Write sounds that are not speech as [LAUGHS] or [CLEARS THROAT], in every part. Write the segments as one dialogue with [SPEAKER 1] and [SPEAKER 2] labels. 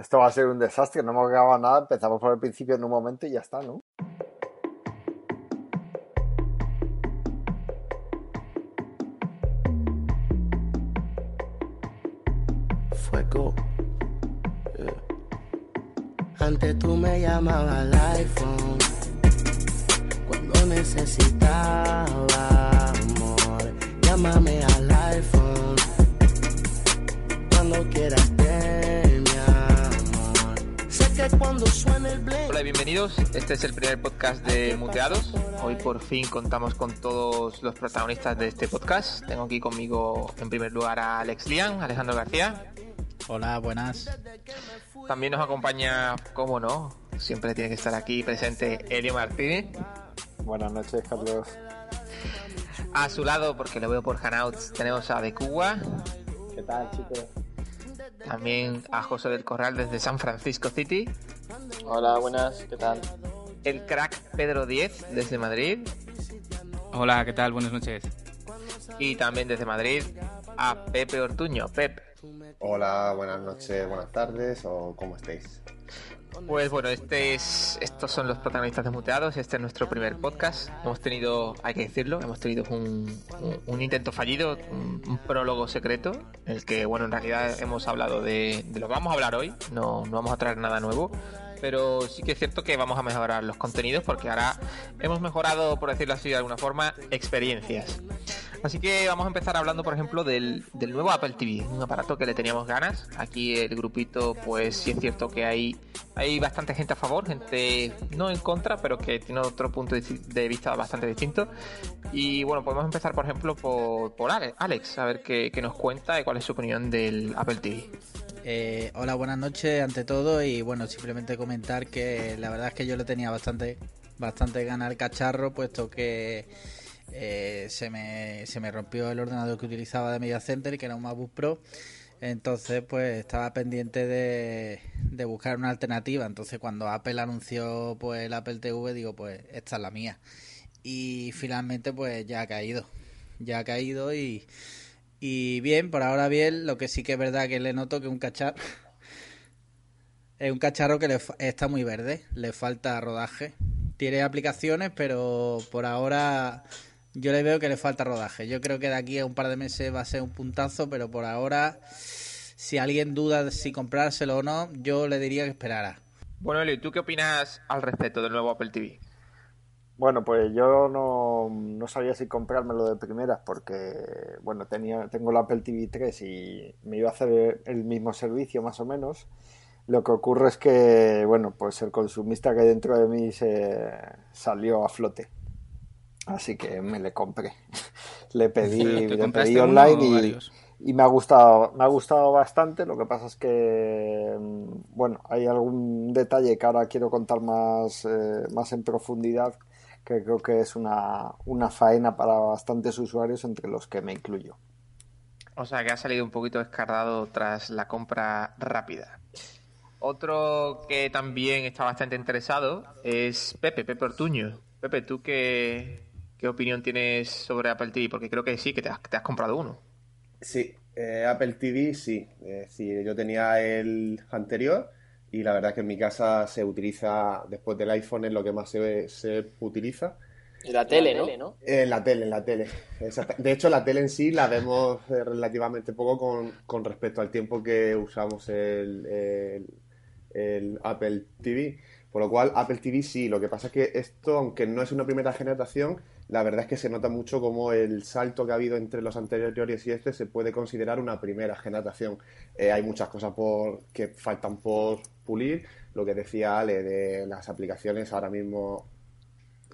[SPEAKER 1] Esto va a ser un desastre, no hemos grabado nada, empezamos por el principio en un momento y ya está, ¿no?
[SPEAKER 2] Fuego. Yeah. Antes tú me llamabas al iPhone cuando necesitaba amor. Llámame al iPhone cuando quieras de cuando suene el bling.
[SPEAKER 3] Hola y bienvenidos. Este es el primer podcast de Muteados. Hoy por fin contamos con todos los protagonistas de este podcast. Tengo aquí conmigo en primer lugar a Alex Lian, Alejandro García.
[SPEAKER 4] Hola, buenas.
[SPEAKER 3] También nos acompaña, cómo no, siempre tiene que estar aquí presente Elio Martínez.
[SPEAKER 1] Buenas noches, Carlos.
[SPEAKER 3] A su lado, porque lo veo por Hangouts, tenemos a De Cuba.
[SPEAKER 1] ¿Qué tal, chicos?
[SPEAKER 3] También a José del Corral desde San Francisco City.
[SPEAKER 5] Hola, buenas, ¿qué tal?
[SPEAKER 3] El crack Pedro Diez desde Madrid.
[SPEAKER 4] Hola, ¿qué tal? Buenas noches.
[SPEAKER 3] Y también desde Madrid a Pepe Ortuño. Pep.
[SPEAKER 6] Hola, buenas noches, buenas tardes o cómo estáis.
[SPEAKER 3] Pues bueno, este es, estos son los protagonistas de Muteados. Este es nuestro primer podcast. Hemos tenido, hay que decirlo, hemos tenido un, intento fallido, un, un prólogo secreto, en el que, bueno, en realidad hemos hablado de, de lo que vamos a hablar hoy. No, no vamos a traer nada nuevo. Pero sí que es cierto que vamos a mejorar los contenidos porque ahora hemos mejorado, por decirlo así de alguna forma, experiencias. Así que vamos a empezar hablando, por ejemplo, del, del nuevo Apple TV, un aparato que le teníamos ganas. Aquí el grupito, pues sí es cierto que hay, hay bastante gente a favor, gente no en contra, pero que tiene otro punto de, vista bastante distinto. Y bueno, podemos empezar, por ejemplo, por, por Ale- Alex, a ver qué, qué nos cuenta y cuál es su opinión del Apple TV.
[SPEAKER 4] Eh, hola, buenas noches ante todo y bueno, simplemente comentar que la verdad es que yo le tenía bastante, bastante ganas al cacharro, puesto que eh, se, me, se me rompió el ordenador que utilizaba de Media Center, que era un MacBook Pro. Entonces, pues estaba pendiente de, de buscar una alternativa. Entonces, cuando Apple anunció pues el Apple TV, digo, pues esta es la mía. Y finalmente, pues ya ha caído. Ya ha caído y, y bien, por ahora bien. Lo que sí que es verdad que le noto que un cacharro [LAUGHS] es un cacharro que le está muy verde, le falta rodaje. Tiene aplicaciones, pero por ahora yo le veo que le falta rodaje. Yo creo que de aquí a un par de meses va a ser un puntazo, pero por ahora, si alguien duda de si comprárselo o no, yo le diría que esperara.
[SPEAKER 3] Bueno, Eli, ¿tú qué opinas al respecto del nuevo Apple TV?
[SPEAKER 1] Bueno, pues yo no, no sabía si comprármelo de primeras porque, bueno, tenía, tengo el Apple TV 3 y me iba a hacer el mismo servicio más o menos. Lo que ocurre es que, bueno, pues el consumista que hay dentro de mí se salió a flote. Así que me le compré. [LAUGHS] Le pedí,
[SPEAKER 7] ¿Te
[SPEAKER 1] le pedí online y, me ha gustado, me ha gustado bastante. Lo que pasa es que, mm, bueno, hay algún detalle que ahora quiero contar más, eh, más en profundidad, que creo que es una, una faena para bastantes usuarios, entre los que me incluyo.
[SPEAKER 3] O sea, que ha salido un poquito descargado tras la compra rápida. Otro que también está bastante interesado es Pepe, Pepe Ortuño. Pepe, ¿tú qué, qué opinión tienes sobre Apple TV? Porque creo que sí, que te has, te has comprado uno.
[SPEAKER 6] Sí, eh, Apple TV sí. Es decir, yo tenía el anterior y la verdad que en mi casa se utiliza, después del iPhone, es lo que más se, se utiliza.
[SPEAKER 5] Y la tele, ¿no?
[SPEAKER 6] En la tele, en la tele. De hecho, la tele en sí la vemos eh, relativamente poco con, con respecto al tiempo que usamos el, el- el Apple TV. Por lo cual, Apple TV sí. Lo que pasa es que esto, aunque no es una primera generación, la verdad es que se nota mucho como el salto que ha habido entre los anteriores y este se puede considerar una primera generación. Eh, hay muchas cosas por, que faltan por pulir. Lo que decía Ale de las aplicaciones, ahora mismo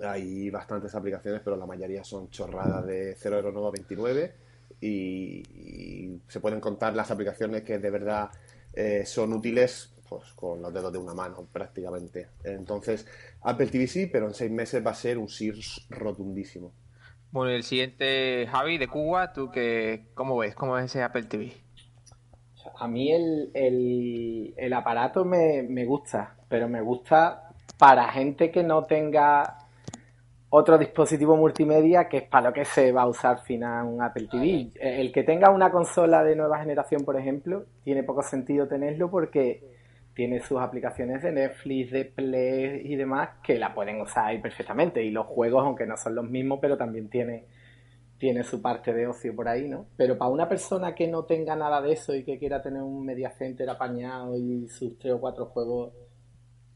[SPEAKER 6] hay bastantes aplicaciones, pero la mayoría son chorradas de 0,29 y, y se pueden contar las aplicaciones que de verdad eh, son útiles pues con los dedos de una mano prácticamente. Entonces, Apple TV sí, pero en seis meses va a ser un sí rotundísimo.
[SPEAKER 3] Bueno, y el siguiente, Javi, de Cuba, ¿tú qué, cómo ves? ¿Cómo ves ese Apple TV?
[SPEAKER 8] A mí el, el- el aparato me, me gusta, pero me gusta para gente que no tenga otro dispositivo multimedia, que es para lo que se va a usar al final un Apple TV. El que tenga una consola de nueva generación, por ejemplo, tiene poco sentido tenerlo porque tiene sus aplicaciones de Netflix, de Play y demás que la pueden usar ahí perfectamente. Y los juegos, aunque no son los mismos, pero también tiene, tiene su parte de ocio por ahí, ¿no? Pero para una persona que no tenga nada de eso y que quiera tener un media center apañado y sus tres o cuatro juegos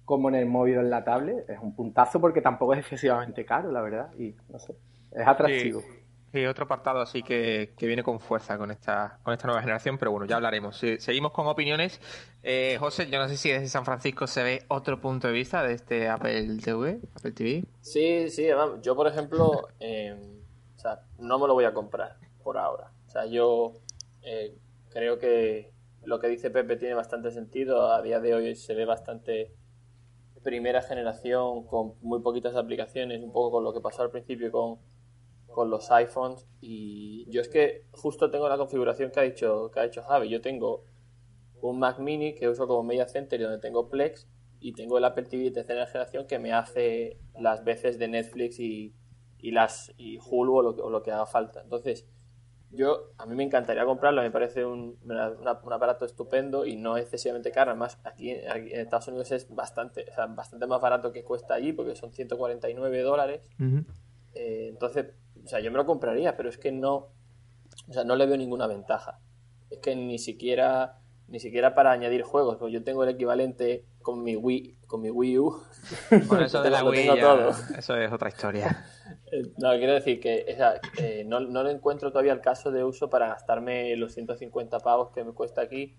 [SPEAKER 8] como en el móvil o en la tablet, es un puntazo porque tampoco es excesivamente caro, la verdad. Y no sé, es atractivo.
[SPEAKER 3] Y otro apartado así que, que, viene con fuerza con esta, con esta nueva generación, pero bueno, ya hablaremos. seguimos con opiniones. Eh, José, yo no sé si desde San Francisco se ve otro punto de vista de este Apple TV, Apple TV.
[SPEAKER 5] Sí, sí, yo por ejemplo, eh, no me lo voy a comprar por ahora. O sea, yo eh, creo que lo que dice Pepe tiene bastante sentido. A día de hoy se ve bastante primera generación con muy poquitas aplicaciones, un poco con lo que pasó al principio con con los iPhones y yo es que justo tengo la configuración que ha dicho que ha dicho Javi. Yo tengo un Mac Mini que uso como media center y donde tengo Plex y tengo el Apple TV de tercera generación que me hace las veces de Netflix y, y las y Hulu o lo, que, o lo que haga falta. Entonces, yo a mí me encantaría comprarlo, me parece un, un aparato estupendo y no excesivamente caro. Además, aquí, en Estados Unidos es bastante, o sea, bastante más barato que cuesta allí porque son 149 dólares. Eh, entonces, o sea, yo me lo compraría, pero es que no, o sea, no le veo ninguna ventaja. Es que ni siquiera, ni siquiera para añadir juegos, pues yo tengo el equivalente con mi Wii, con mi Wii U.
[SPEAKER 3] Por eso de [LAUGHS] la Wii ya, eso es otra historia. [LAUGHS]
[SPEAKER 5] Eh, no, quiero decir que eh, no, no le encuentro todavía el caso de uso para gastarme los 150 pavos que me cuesta aquí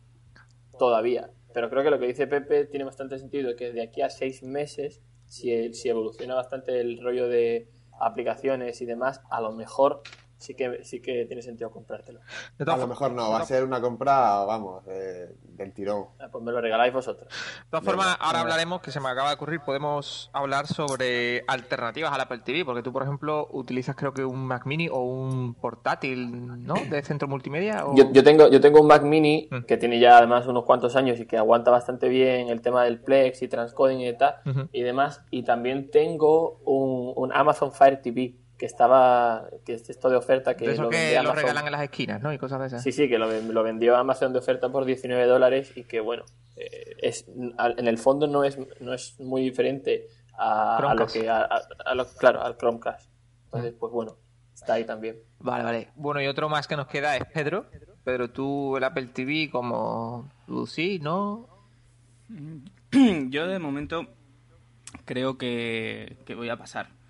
[SPEAKER 5] todavía. Pero creo que lo que dice Pepe tiene bastante sentido, que de aquí a seis meses, si, si evoluciona bastante el rollo de, aplicaciones y demás, a lo mejor sí que sí que tiene sentido comprártelo.
[SPEAKER 6] A lo mejor no, va a ser una compra, vamos, del tirón.
[SPEAKER 5] Ah, pues me lo regaláis vosotros.
[SPEAKER 3] De todas formas, ahora hablaremos, que se me acaba de ocurrir, podemos hablar sobre alternativas al Apple TV, porque tú, por ejemplo, utilizas creo que un Mac Mini o un portátil, ¿no? De centro multimedia.
[SPEAKER 5] Yo, yo, tengo, yo tengo un Mac Mini mm. que tiene ya además unos cuantos años y que aguanta bastante bien el tema del Plex y transcoding y tal y demás. Y también tengo un, un Amazon Fire TV que estaba, que es esto de oferta que...
[SPEAKER 3] lo que lo regalan en las esquinas, ¿no? Y cosas de esas.
[SPEAKER 5] Sí, sí, que lo, lo vendió Amazon de oferta por 19 dólares y que bueno, eh, es en el fondo no es, no es muy diferente a, lo que... A, lo, claro, al Chromecast. Entonces, pues bueno, está ahí también.
[SPEAKER 3] Vale, vale. Bueno, y otro más que nos queda es Pedro. Pedro, tú el Apple TV como... ¿Tú sí, no? [CLEARS THROAT]
[SPEAKER 7] Yo de momento creo que, que voy a pasar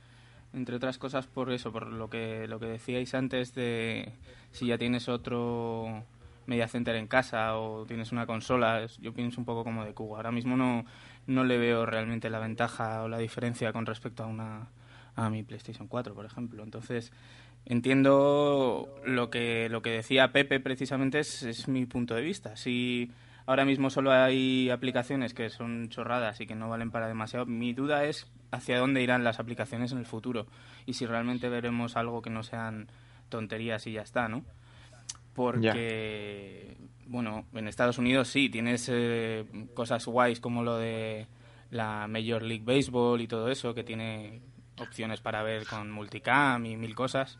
[SPEAKER 7] entre otras cosas por eso, por lo que, lo que decíais antes de si ya tienes otro media center en casa o tienes una consola, yo pienso un poco como de Cuba. Ahora mismo no, no le veo realmente la ventaja o la diferencia con respecto a una a mi PlayStation 4, por ejemplo. Entonces, entiendo lo que lo que decía Pepe precisamente es, es mi punto de vista. Si ahora mismo solo hay aplicaciones que son chorradas y que no valen para demasiado, mi duda es hacia dónde irán las aplicaciones en el futuro y si realmente veremos algo que no sean tonterías y ya está, ¿no? Porque, bueno, en Estados Unidos sí, tienes eh, cosas guays como lo de la Major League Baseball y todo eso, que tiene opciones para ver con multicam y mil cosas,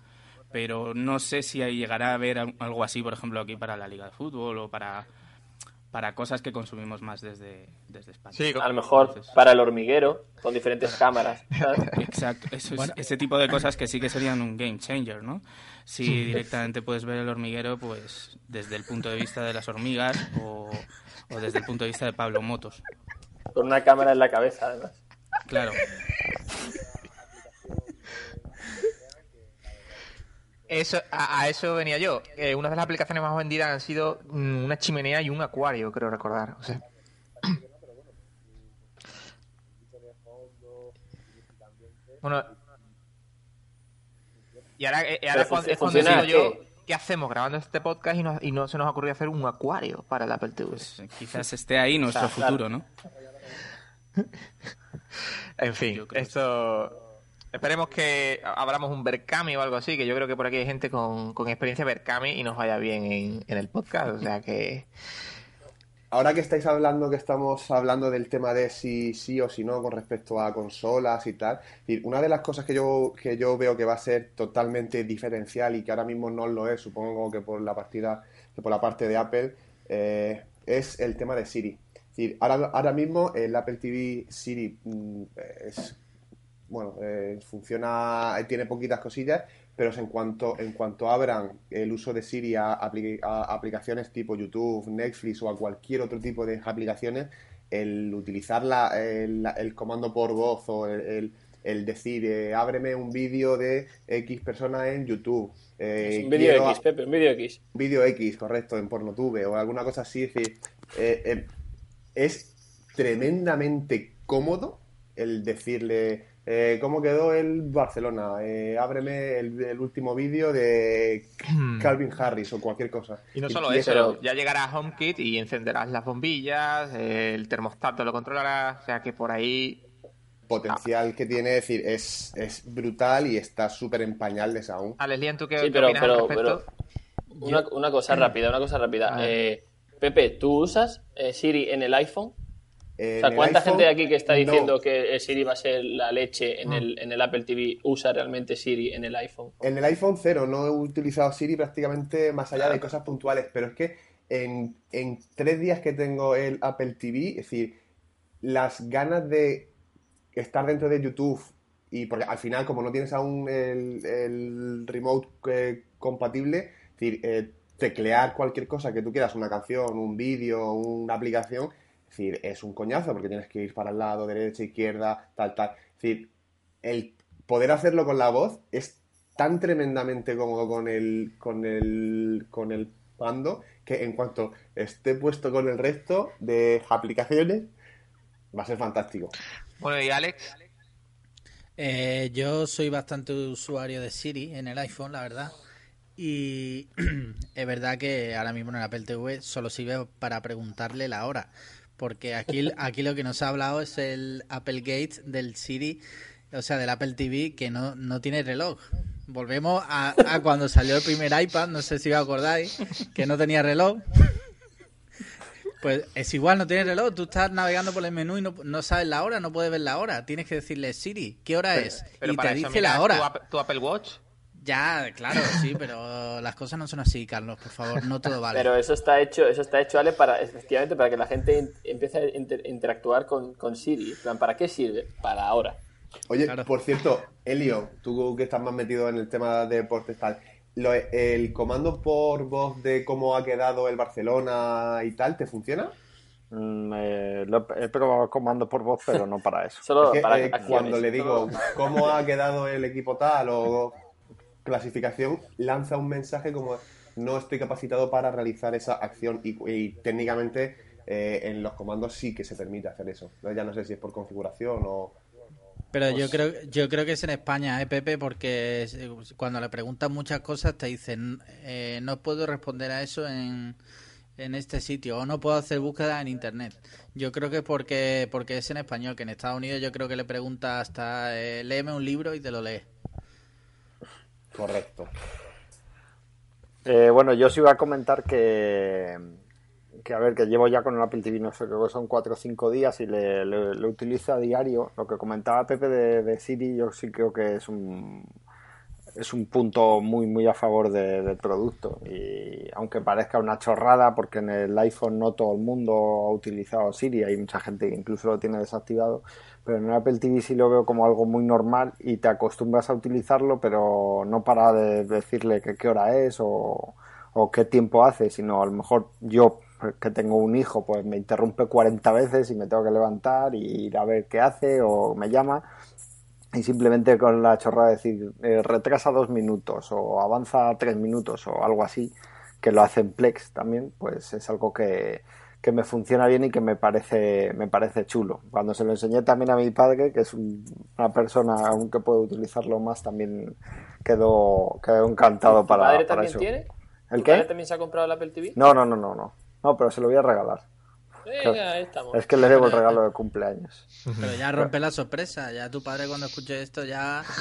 [SPEAKER 7] pero no sé si llegará a haber algo así, por ejemplo, aquí para la Liga de Fútbol o para para cosas que consumimos más desde, desde España.
[SPEAKER 5] Sí, a lo mejor para el hormiguero, con diferentes cámaras. [LAUGHS]
[SPEAKER 7] Exacto, ese tipo de cosas que sí que serían un game changer, ¿no? Si directamente puedes ver el hormiguero, pues desde el punto de vista de las hormigas o, o desde el punto de vista de Pablo Motos.
[SPEAKER 5] Con una cámara en la cabeza, además.
[SPEAKER 7] Claro.
[SPEAKER 3] Eso, a, eso venía yo. Eh, una de las aplicaciones más vendidas han sido mm, una chimenea y un acuario, creo recordar. O sea. [CLEARS THROAT] bueno. Y ahora, eh, ahora es cuando digo yo, ¿qué hacemos grabando este podcast y no, y no se nos ocurrió hacer un acuario para el Apple TV? Pues,
[SPEAKER 7] quizás esté ahí nuestro futuro, ¿no? [LAUGHS]
[SPEAKER 3] en fin, esto Esperemos que abramos un Berkami o algo así, que yo creo que por aquí hay gente con, con experiencia Berkami y nos vaya bien en, en el podcast. O sea que.
[SPEAKER 6] Ahora que estáis hablando, que estamos hablando del tema de si sí o si no con respecto a consolas y tal, una de las cosas que yo, que yo veo que va a ser totalmente diferencial y que ahora mismo no lo es, supongo que por la partida, por la parte de Apple, eh, es el tema de Siri. Ahora, ahora mismo el Apple TV Siri mm, es bueno, eh, funciona, eh, tiene poquitas cosillas, pero en cuanto, en cuanto abran el uso de Siri a, apli- a aplicaciones tipo YouTube, Netflix o a cualquier otro tipo de aplicaciones, el utilizar la- el, comando por voz o el, el- el decir, eh, ábreme un vídeo de X personas en YouTube. eh,
[SPEAKER 5] Es un vídeo
[SPEAKER 6] quiero-
[SPEAKER 5] X, Pepe, un vídeo X.
[SPEAKER 6] vídeo X, correcto, en Pornotube o alguna cosa así, es decir, eh, es tremendamente cómodo el decirle eh, cómo quedó el Barcelona, eh, ábreme el, el último vídeo de [CLEARS THROAT] Calvin Harris o cualquier cosa.
[SPEAKER 3] Y no solo
[SPEAKER 6] y
[SPEAKER 3] eso,
[SPEAKER 5] pero-
[SPEAKER 3] ya llegará HomeKit y encenderás las bombillas, eh, el termostato lo controlarás, o sea que por ahí
[SPEAKER 6] potencial que tiene, es decir, es, es brutal y está súper en pañales aún.
[SPEAKER 3] Alex ¿tú qué,
[SPEAKER 5] Sí,
[SPEAKER 3] qué
[SPEAKER 5] pero,
[SPEAKER 3] opinas al
[SPEAKER 5] pero,
[SPEAKER 3] respecto?
[SPEAKER 5] pero una, una cosa rápida, una cosa rápida. Eh, Pepe, ¿tú usas eh, Siri en el iPhone? O sea, ¿cuánta
[SPEAKER 6] iPhone,
[SPEAKER 5] gente de aquí que está
[SPEAKER 6] no.
[SPEAKER 5] diciendo que el Siri va a ser la leche en el, en el Apple TV usa realmente Siri en el iPhone?
[SPEAKER 6] En el iPhone 0 no he utilizado Siri prácticamente más allá de cosas puntuales, pero es que en, en tres días que tengo el Apple TV, es decir, las ganas de estar dentro de YouTube y porque al final como no tienes aún el, el remote eh, compatible, es decir, eh, teclear cualquier cosa que tú quieras, una canción, un vídeo, una aplicación, es decir, es un coñazo porque tienes que ir para el lado, derecha, izquierda, tal, tal. Es decir, el poder hacerlo con la voz es tan tremendamente cómodo con el, con el, con el mando que en cuanto esté puesto con el resto de aplicaciones va a ser fantástico.
[SPEAKER 3] Bueno, y Alex,
[SPEAKER 4] Eh, yo soy bastante usuario de Siri en el iPhone, la verdad. Y [CLEARS THROAT] es verdad que ahora mismo en el Apple TV solo sirve para preguntarle la hora. Porque aquí, aquí lo que nos ha hablado es el Apple Gate del Siri, o sea, del Apple TV, que no, no tiene reloj. Volvemos a, a cuando salió el primer iPad, no sé si os acordáis, que no tenía reloj. Pues es igual, no tiene reloj. Tú estás navegando por el menú y no, no sabes la hora, no puedes ver la hora. Tienes que decirle, Siri, ¿qué hora es?
[SPEAKER 3] pero
[SPEAKER 4] y te dice la hora.
[SPEAKER 3] Tu Apple Watch.
[SPEAKER 4] Ya, claro, sí, pero las cosas no son así, Carlos, por favor, no todo vale.
[SPEAKER 5] Pero eso está hecho, eso está hecho, Ale, para, efectivamente, para que la gente empiece a inter- interactuar con, con Siri. En plan, ¿Para qué sirve? Para ahora.
[SPEAKER 6] Oye,
[SPEAKER 4] Claro.
[SPEAKER 6] por cierto, Elio, tú que estás más metido en el tema de deportes tal, lo- el comando por voz de cómo ha quedado el Barcelona y tal, ¿te funciona?
[SPEAKER 1] Mm, eh, lo he probado comando por voz, pero no para eso. [LAUGHS]
[SPEAKER 5] Solo
[SPEAKER 6] Es que,
[SPEAKER 5] para
[SPEAKER 6] eh, cuando le digo [LAUGHS] cómo ha quedado el equipo tal o clasificación, lanza un mensaje como no estoy capacitado para realizar esa acción y, y técnicamente eh, en los comandos sí que se permite hacer eso. ¿no? Ya no sé si es por configuración o...
[SPEAKER 4] Pero yo creo, yo creo que es en España, ¿eh, Pepe? Porque es- cuando le preguntan muchas cosas te dicen, eh, no puedo responder a eso en, en este sitio o no puedo hacer búsqueda en internet. Yo creo que es porque, porque es en español, que en Estados Unidos yo creo que le pregunta hasta, eh, léeme un libro y te lo lees.
[SPEAKER 6] Correcto.
[SPEAKER 1] Eh, bueno, yo os iba a comentar que, que, a ver, que llevo ya con el Apple TV, no sé, creo son cuatro o cinco días y le, le- utilizo a diario. Lo que comentaba Pepe de, de Siri, yo sí creo que es un, es un punto muy, muy a favor de- del producto. Y aunque parezca una chorrada, porque en el iPhone no todo el mundo ha utilizado Siri, hay mucha gente que incluso lo tiene desactivado, pero en el Apple TV sí lo veo como algo muy normal y te acostumbras a utilizarlo, pero no para de decirle que qué hora es o, qué tiempo hace, sino a lo mejor yo que tengo un hijo, pues me interrumpe 40 veces y me tengo que levantar y ir a ver qué hace o me llama y simplemente con la chorrada de decir eh, retrasa dos minutos o avanza tres minutos o algo así, que lo hace en Plex también, pues es algo que, que me funciona bien y que me parece, me parece chulo. Cuando se lo enseñé también a mi padre, que es un- una persona aún que puede utilizarlo más, también quedó, quedó encantado
[SPEAKER 5] ¿Tu
[SPEAKER 1] para,
[SPEAKER 5] padre
[SPEAKER 1] para
[SPEAKER 5] también
[SPEAKER 1] eso.
[SPEAKER 5] tiene?
[SPEAKER 1] ¿El
[SPEAKER 5] ¿Tu
[SPEAKER 1] qué?
[SPEAKER 5] padre también se ha comprado el Apple TV?
[SPEAKER 1] No, no, no, no, no. No, pero se lo voy a regalar.
[SPEAKER 5] Venga, ahí estamos.
[SPEAKER 1] Es que le debo el [LAUGHS] regalo de cumpleaños.
[SPEAKER 4] Pero ya rompe la sorpresa, ya tu padre cuando escuche esto ya... [LAUGHS]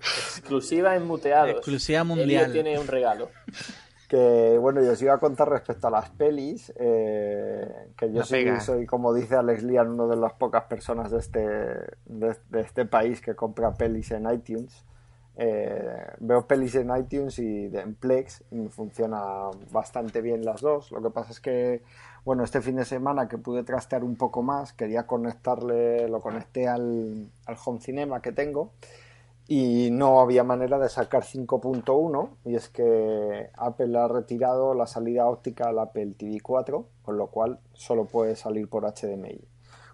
[SPEAKER 5] Exclusiva en muteados.
[SPEAKER 4] Exclusiva
[SPEAKER 5] Elio
[SPEAKER 4] mundial.
[SPEAKER 5] tiene un regalo. [LAUGHS]
[SPEAKER 1] Que bueno, yo os iba a contar respecto a las pelis, eh, que yo
[SPEAKER 3] La
[SPEAKER 1] soy, como dice Alex Lian, una de las pocas personas de este, de, de este país que compra pelis en iTunes. Eh, veo pelis en iTunes y en Plex y me funciona bastante bien las dos. Lo que pasa es que bueno, este fin de semana que pude trastear un poco más, quería conectarle, lo conecté al, al Home Cinema que tengo y no había manera de sacar 5.1 y es que Apple ha retirado la salida óptica al Apple TV 4 con lo cual solo puede salir por HDMI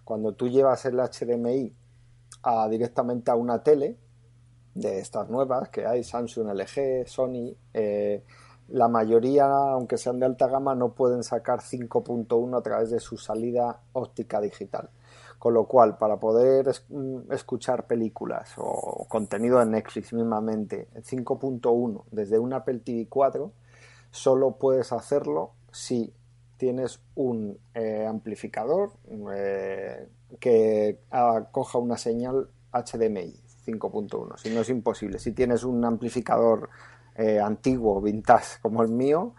[SPEAKER 1] cuando tú llevas el HDMI a, directamente a una tele de estas nuevas que hay Samsung, LG, Sony eh, la mayoría aunque sean de alta gama no pueden sacar 5.1 a través de su salida óptica digital con lo cual, para poder mm, escuchar películas o contenido de Netflix mismamente en 5.1 desde un Apple TV 4, solo puedes hacerlo si tienes un eh, amplificador eh, que acoja una señal HDMI 5.1. Si no es imposible. Si tienes un amplificador eh, antiguo, vintage como el mío,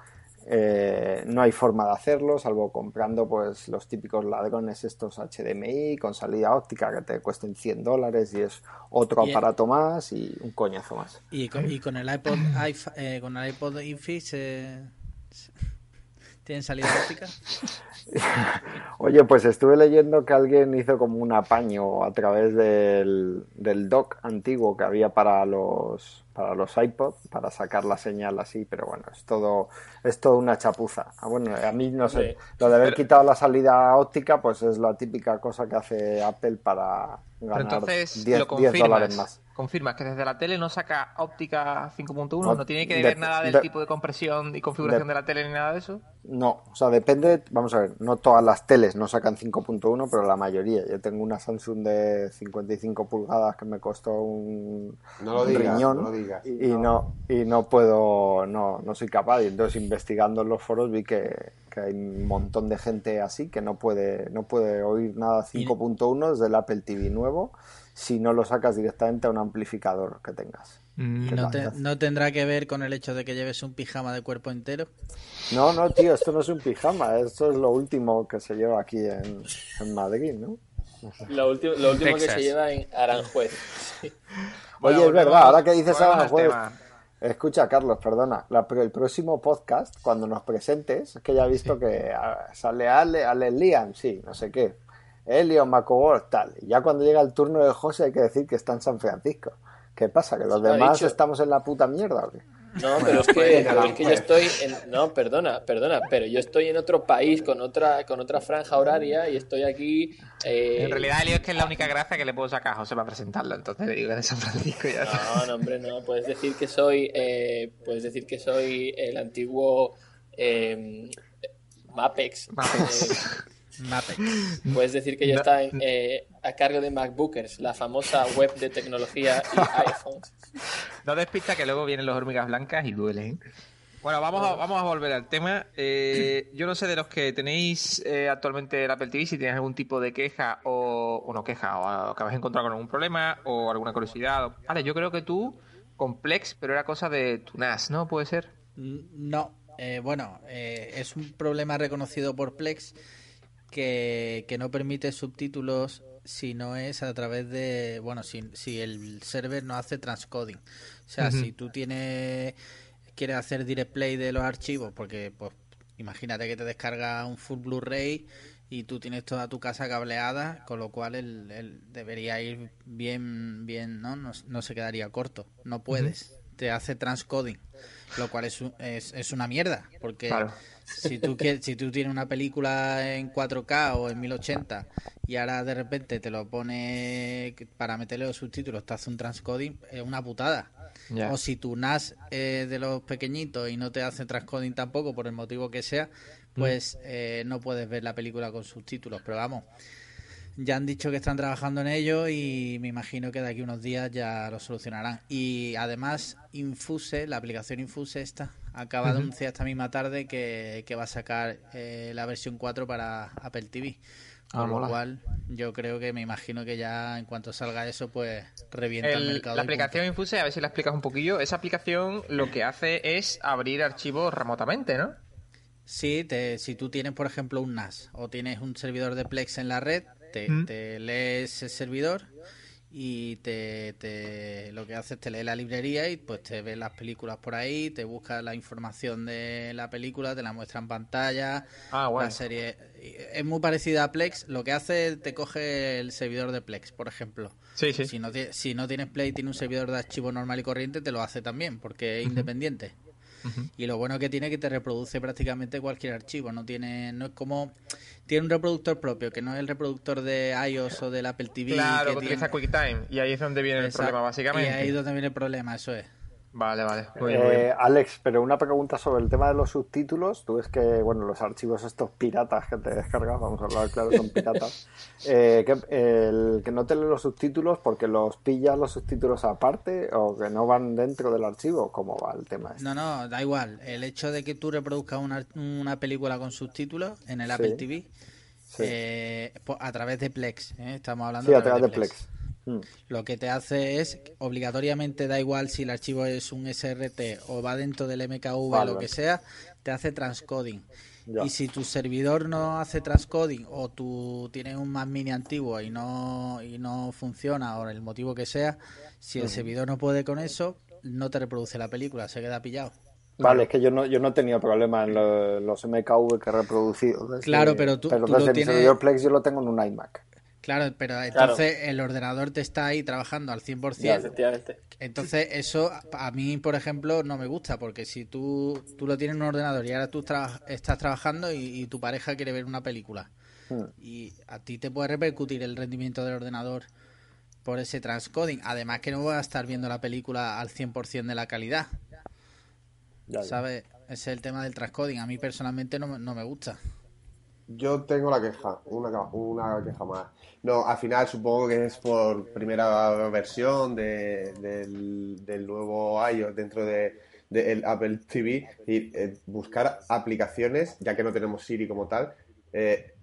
[SPEAKER 1] eh, no hay forma de hacerlo, salvo comprando pues los típicos ladrones estos HDMI con salida óptica que te cuesten 100 dólares y es otro
[SPEAKER 4] Y-
[SPEAKER 1] aparato más y un coñazo más.
[SPEAKER 4] Y con, y con el iPod, iPh- eh, con el iPod Infix eh, ¿Tienen salida óptica? [LAUGHS]
[SPEAKER 1] Oye, pues estuve leyendo que alguien hizo como un apaño a través del, del dock antiguo que había para los para los iPod para sacar la señal así, pero bueno, es todo es todo una chapuza. Ah, Bueno, a mí no sé,
[SPEAKER 5] Sí.
[SPEAKER 1] lo de haber
[SPEAKER 3] Pero-
[SPEAKER 1] quitado la salida óptica, pues es la típica cosa que hace Apple para ganar
[SPEAKER 3] entonces
[SPEAKER 1] 10,
[SPEAKER 3] lo
[SPEAKER 1] 10 dólares más.
[SPEAKER 3] Confirmas que desde la tele no saca óptica 5.1,
[SPEAKER 1] No,
[SPEAKER 3] no, tiene que
[SPEAKER 1] de-
[SPEAKER 3] ver nada del
[SPEAKER 1] de-
[SPEAKER 3] tipo de compresión y configuración
[SPEAKER 1] de-
[SPEAKER 3] de la tele ni nada de eso.
[SPEAKER 1] No, o sea, depende, vamos a ver, no todas las teles no sacan 5.1, pero la mayoría. Yo tengo una Samsung de 55 pulgadas que me costó un
[SPEAKER 6] No lo digas,
[SPEAKER 1] riñón
[SPEAKER 6] no lo digas.
[SPEAKER 1] y no y no puedo, no, no soy capaz. Y entonces investigando en los foros vi que, que hay un montón de gente así que no puede, no puede oír nada 5.1 desde el Apple TV nuevo si no lo sacas directamente a un amplificador que tengas.
[SPEAKER 3] Mm,
[SPEAKER 1] ¿Qué
[SPEAKER 4] ¿No,
[SPEAKER 1] tal?
[SPEAKER 4] te- ¿No tendrá que ver con el hecho de que lleves un pijama de cuerpo entero?
[SPEAKER 1] No, no, tío, esto no es un pijama, esto es lo último que se lleva aquí en, en Madrid, ¿no?
[SPEAKER 5] Lo último, lo último que se lleva en Aranjuez. Sí.
[SPEAKER 3] Bueno,
[SPEAKER 1] Oye, es verdad, ahora que dices
[SPEAKER 3] tema.
[SPEAKER 1] escucha, Carlos, perdona, la- pero el próximo podcast, cuando nos presentes, es que ya he visto que ah, sale Ale, Ale Liam, sí, no sé qué, Elio, Macobor, tal, y ya cuando llega el turno de José hay que decir que está en San Francisco. ¿Qué pasa? ¿Que los demás
[SPEAKER 5] dicho.
[SPEAKER 1] estamos en la puta mierda o qué?
[SPEAKER 5] No, pero es que, pero es que yo estoy en... No, perdona, perdona, pero yo estoy en otro país con otra con otra franja horaria y estoy aquí... eh,
[SPEAKER 3] En realidad, Elio es que es la única gracia que le puedo sacar a José para presentarlo. Entonces le digo de San Francisco y ya está.
[SPEAKER 5] No, no, hombre, no. Puedes decir que soy... eh, puedes decir que soy el antiguo... eh, Mapex.
[SPEAKER 3] Mapex.
[SPEAKER 4] Mapex.
[SPEAKER 5] puedes decir que
[SPEAKER 3] No.
[SPEAKER 5] estaba en, eh, a cargo de MacBookers, la famosa web de tecnología y [LAUGHS] iPhones.
[SPEAKER 3] No despista que luego vienen los hormigas blancas y duelen. Bueno, vamos a, vamos a volver al tema. Eh, yo no sé de los que tenéis eh, actualmente el Apple TV, si tienes algún tipo de queja o, o no queja, o que habéis encontrado con algún problema o alguna curiosidad. Vale, yo creo que tú, complex, pero era cosa de tu NAS, ¿no? ¿Puede ser?
[SPEAKER 4] No, eh, bueno, eh, es un problema reconocido por Plex que, que no permite subtítulos si no es a través de, bueno, si, si el server no hace transcoding. O sea, si tú tienes, quieres hacer direct play de los archivos, porque pues imagínate que te descarga un full Blu-ray y tú tienes toda tu casa cableada, con lo cual el, el debería ir bien, bien, ¿no? No, no se quedaría corto. No puedes. Te hace transcoding, lo cual es, es, es una mierda, porque
[SPEAKER 3] Claro.
[SPEAKER 4] si tú quieres, si tú tienes una película en 4K o en 1080 y ahora de repente te lo pone para meterle los subtítulos, te hace un transcoding, es una putada. O si tu NAS es de los pequeñitos y no te hace transcoding tampoco, por el motivo que sea, pues eh, no puedes ver la película con subtítulos. Pero vamos, ya han dicho que están trabajando en ello y me imagino que de aquí a unos días ya lo solucionarán. Y además, Infuse, la aplicación Infuse esta, acaba de anunciar esta misma tarde que, que va a sacar eh, la versión 4 para Apple TV.
[SPEAKER 3] Ah,
[SPEAKER 4] Con lo
[SPEAKER 3] mola.
[SPEAKER 4] cual, yo creo que me imagino que ya en cuanto salga eso, pues revienta el,
[SPEAKER 3] El-
[SPEAKER 4] mercado.
[SPEAKER 3] la
[SPEAKER 4] punto.
[SPEAKER 3] aplicación Infuse, a ver si la explicas un poquillo. Esa aplicación lo que hace es abrir archivos remotamente, ¿no?
[SPEAKER 4] Sí, te- si tú tienes, por ejemplo, un NAS o tienes un servidor de Plex en la red, te,
[SPEAKER 3] Mm.
[SPEAKER 4] te lees el servidor y te, te- lo que hace es te lee la librería y pues te ves las películas por ahí, te busca la información de la película, te la muestra en pantalla,
[SPEAKER 3] Ah, bueno.
[SPEAKER 4] la serie es muy parecida a Plex, lo que hace te coge el servidor de Plex, por ejemplo.
[SPEAKER 3] Sí, sí.
[SPEAKER 4] Si no, si no tienes Play, tiene un servidor de archivo normal y corriente, te lo hace también, porque es independiente. Y lo bueno que tiene es que te reproduce prácticamente cualquier archivo, no tiene no es como tiene un reproductor propio, que no es el reproductor de iOS o del Apple TV
[SPEAKER 3] Claro,
[SPEAKER 4] que
[SPEAKER 3] utiliza
[SPEAKER 4] tiene-
[SPEAKER 3] QuickTime. Y ahí es donde viene el problema, básicamente.
[SPEAKER 4] Y ahí es donde viene el problema, eso es.
[SPEAKER 3] Vale, vale. Muy bien, muy
[SPEAKER 1] Eh,
[SPEAKER 3] bien.
[SPEAKER 1] Alex, pero una pregunta sobre el tema de los subtítulos. Tú ves que, bueno, los archivos estos piratas que te descargas, vamos a hablar claro, son piratas. [LAUGHS] Eh, que, el que no te lee los subtítulos porque los pillas los subtítulos aparte o que no van dentro del archivo. ¿Cómo va el tema? este?
[SPEAKER 4] No, no, da igual. El hecho de que tú reproduzcas una, una película con subtítulos en el
[SPEAKER 1] Sí.
[SPEAKER 4] Apple TV
[SPEAKER 1] Sí.
[SPEAKER 4] eh, po- a través de Plex, ¿eh? estamos hablando
[SPEAKER 1] Sí, a través de Plex. Mm.
[SPEAKER 4] Lo que te hace es, obligatoriamente da igual si el archivo es un SRT o va dentro del MKV,
[SPEAKER 1] Vale,
[SPEAKER 4] lo que sea, te hace transcoding.
[SPEAKER 1] Ya.
[SPEAKER 4] Y si tu servidor no hace transcoding o tú tienes un Mac mini antiguo y no, y no funciona o el motivo que sea, si el servidor no puede con eso, no te reproduce la película, se queda pillado.
[SPEAKER 1] Vale, es que yo no, yo no he tenido problema en lo- los MKV que he reproducido. desde-
[SPEAKER 4] Claro, pero tú- tú
[SPEAKER 1] desde
[SPEAKER 4] lo
[SPEAKER 1] mi
[SPEAKER 4] tienes-
[SPEAKER 1] servidor Plex yo lo tengo en un iMac.
[SPEAKER 4] Claro, pero entonces el ordenador te está ahí trabajando al 100%.
[SPEAKER 5] Ya, efectivamente.
[SPEAKER 4] Entonces, eso a mí, por ejemplo, no me gusta, porque si tú, tú lo tienes en un ordenador y ahora tú estás trabajando y, y tu pareja quiere ver una película,
[SPEAKER 1] Hmm.
[SPEAKER 4] y a ti te puede repercutir el rendimiento del ordenador por ese transcoding. Además que no vas a estar viendo la película al 100% de la calidad. ¿sabes? Ese es el tema del transcoding. A mí personalmente no, no me gusta.
[SPEAKER 6] Yo tengo la queja, una, una queja más. No, al final supongo que es por primera versión de- del, del nuevo iOS dentro de, del Apple TV y eh, buscar aplicaciones, ya que no tenemos Siri como tal, eh,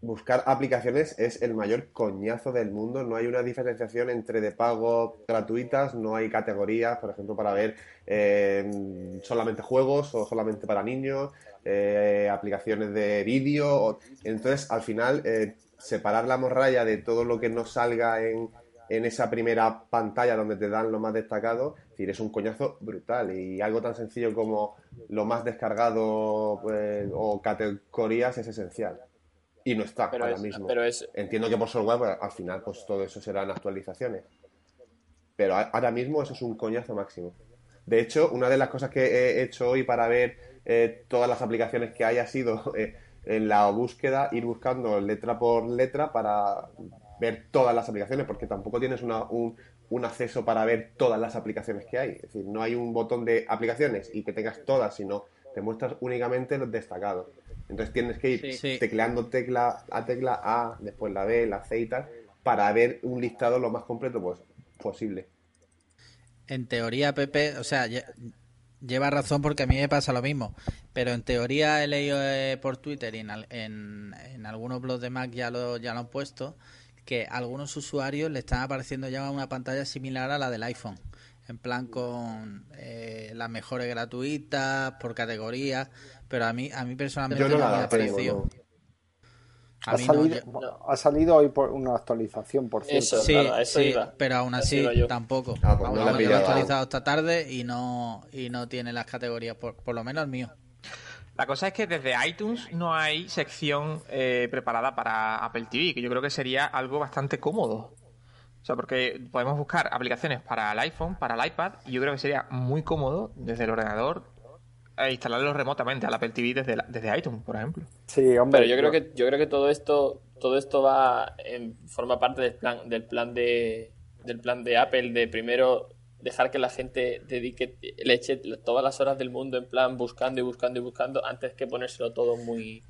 [SPEAKER 6] buscar aplicaciones es el mayor coñazo del mundo. No hay una diferenciación entre de pago gratuitas, no hay categorías, por ejemplo, para ver eh, solamente juegos o solamente para niños, eh, aplicaciones de vídeo. Entonces, al final, eh, separar la morralla de todo lo que no salga en, en esa primera pantalla donde te dan lo más destacado, es decir, es un coñazo brutal. Y algo tan sencillo como lo más descargado pues, o categorías es esencial. Y no está
[SPEAKER 5] Pero
[SPEAKER 6] ahora
[SPEAKER 5] es,
[SPEAKER 6] mismo.
[SPEAKER 5] pero es,
[SPEAKER 6] Entiendo que por software pues, al final pues todo eso serán actualizaciones. Pero ahora mismo eso es un coñazo máximo. De hecho, una de las cosas que he hecho hoy para ver eh, todas las aplicaciones que hay ha sido [LAUGHS] eh, en la búsqueda ir buscando letra por letra para ver todas las aplicaciones, porque tampoco tienes una- un, un acceso para ver todas las aplicaciones que hay. Es decir, no hay un botón de aplicaciones y que tengas todas, sino te muestras únicamente los destacados. Entonces tienes que ir
[SPEAKER 5] Sí.
[SPEAKER 4] Sí.
[SPEAKER 6] tecleando tecla a tecla A, después la B, la C y tal, para ver un listado lo más completo pues, posible.
[SPEAKER 4] En teoría, Pepe, o sea, lle- lleva razón porque a mí me pasa lo mismo. Pero en teoría he leído eh, por Twitter y en, en, en algunos blogs de Mac ya lo, ya lo han puesto, que a algunos usuarios le están apareciendo ya una pantalla similar a la del iPhone. En plan con eh, las mejores gratuitas, por categorías. Pero a mí, a mí personalmente
[SPEAKER 6] Yo no
[SPEAKER 4] no, me
[SPEAKER 6] la
[SPEAKER 4] parecido.
[SPEAKER 6] no.
[SPEAKER 4] A
[SPEAKER 1] Ha
[SPEAKER 4] mí no,
[SPEAKER 1] salido,
[SPEAKER 4] yo-
[SPEAKER 1] ha salido hoy por una actualización, por cierto.
[SPEAKER 5] Eso.
[SPEAKER 4] Sí,
[SPEAKER 5] nada, eso
[SPEAKER 4] sí,
[SPEAKER 5] iba.
[SPEAKER 4] pero aún así tampoco.
[SPEAKER 6] Ah, pues
[SPEAKER 4] Aún
[SPEAKER 6] no la
[SPEAKER 4] lo he actualizado esta tarde y no y no tiene las categorías, por, por lo menos el mío.
[SPEAKER 3] La cosa es que desde iTunes no hay sección eh, preparada para Apple TV, que yo creo que sería algo bastante cómodo. O sea, porque podemos buscar aplicaciones para el iPhone, para el iPad, y yo creo que sería muy cómodo desde el ordenador eh, instalarlo remotamente al Apple TV desde, la- desde iTunes, por ejemplo.
[SPEAKER 1] Sí, hombre.
[SPEAKER 5] Pero yo creo que yo creo que todo esto todo esto va en forma parte del plan del plan de del plan de Apple de primero dejar que la gente dedique le eche todas las horas del mundo en plan buscando y buscando y buscando antes que ponérselo todo muy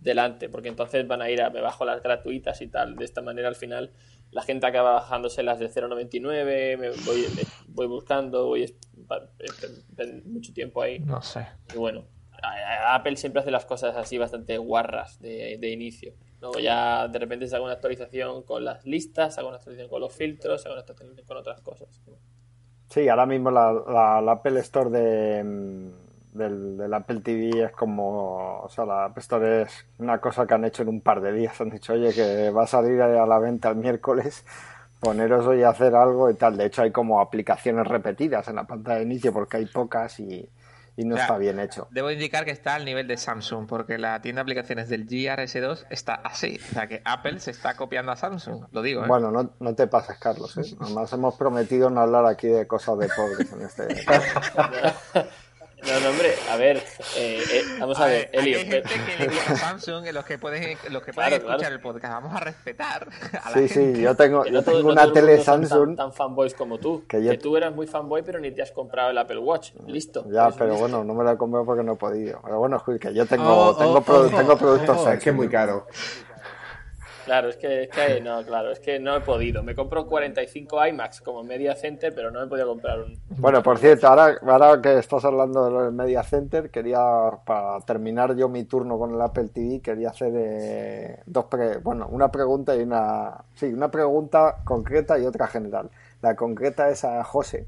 [SPEAKER 5] delante porque entonces van a ir a me bajo las gratuitas y tal de esta manera al final la gente acaba bajándose las de 0.99 me voy voy buscando voy mucho tiempo ahí
[SPEAKER 3] No sé.
[SPEAKER 5] y bueno, Apple siempre hace las cosas así bastante guarras de, de inicio. Luego ya de repente se hace una actualización con las listas, hago una actualización con los filtros, hago una actualización con otras cosas.
[SPEAKER 1] Sí, ahora mismo la, la- la Apple Store de, mm, del, del Apple TV es como, o sea, la App Store es una cosa que han hecho en un par de días. Han dicho, oye, que va a salir a la venta el miércoles, poneros hoy a hacer algo y tal. De hecho, hay como aplicaciones repetidas en la pantalla de inicio porque hay pocas y, y no está bien hecho.
[SPEAKER 3] Debo indicar que está al nivel de Samsung, porque la tienda de aplicaciones del GRS2 está así. O sea que Apple se está copiando a Samsung, lo digo. ¿eh?
[SPEAKER 1] Bueno, no, no te pases, Carlos. ¿eh? [LAUGHS] Además, hemos prometido no hablar aquí de cosas de pobres en este. [LAUGHS]
[SPEAKER 5] No, no, hombre, a ver, eh, eh, vamos a, ver, Elio.
[SPEAKER 3] hay gente que le gusta Samsung, en los que pueden, los que pueden
[SPEAKER 5] Claro,
[SPEAKER 3] escuchar
[SPEAKER 5] claro.
[SPEAKER 3] el podcast. Vamos a respetar a la
[SPEAKER 1] Sí,
[SPEAKER 3] gente.
[SPEAKER 1] sí, yo tengo, yo tengo
[SPEAKER 5] no
[SPEAKER 1] una tele Samsung.
[SPEAKER 5] Tan, tan fanboys como tú.
[SPEAKER 1] Que
[SPEAKER 5] Que,
[SPEAKER 1] yo-
[SPEAKER 5] tú eras muy fanboy, pero ni te has comprado el Apple Watch. Listo.
[SPEAKER 1] Ya,
[SPEAKER 5] Eso
[SPEAKER 1] pero bueno, no me la he comprado porque no he podido. Pero bueno, que yo tengo,
[SPEAKER 4] Oh, oh,
[SPEAKER 1] tengo, pro-
[SPEAKER 4] ojo,
[SPEAKER 1] tengo productos
[SPEAKER 6] Ojo, es que es muy caro.
[SPEAKER 5] Claro, es que, es que no, claro, es que no he podido. Me compro 45 iMacs como Media Center, pero no he podido comprar un.
[SPEAKER 1] Bueno, por cierto, ahora, ahora que estás hablando del Media Center, quería, para terminar yo mi turno con el Apple TV, quería hacer eh, dos pre- bueno, una pregunta y una, sí, una pregunta concreta y otra general. La concreta es a José.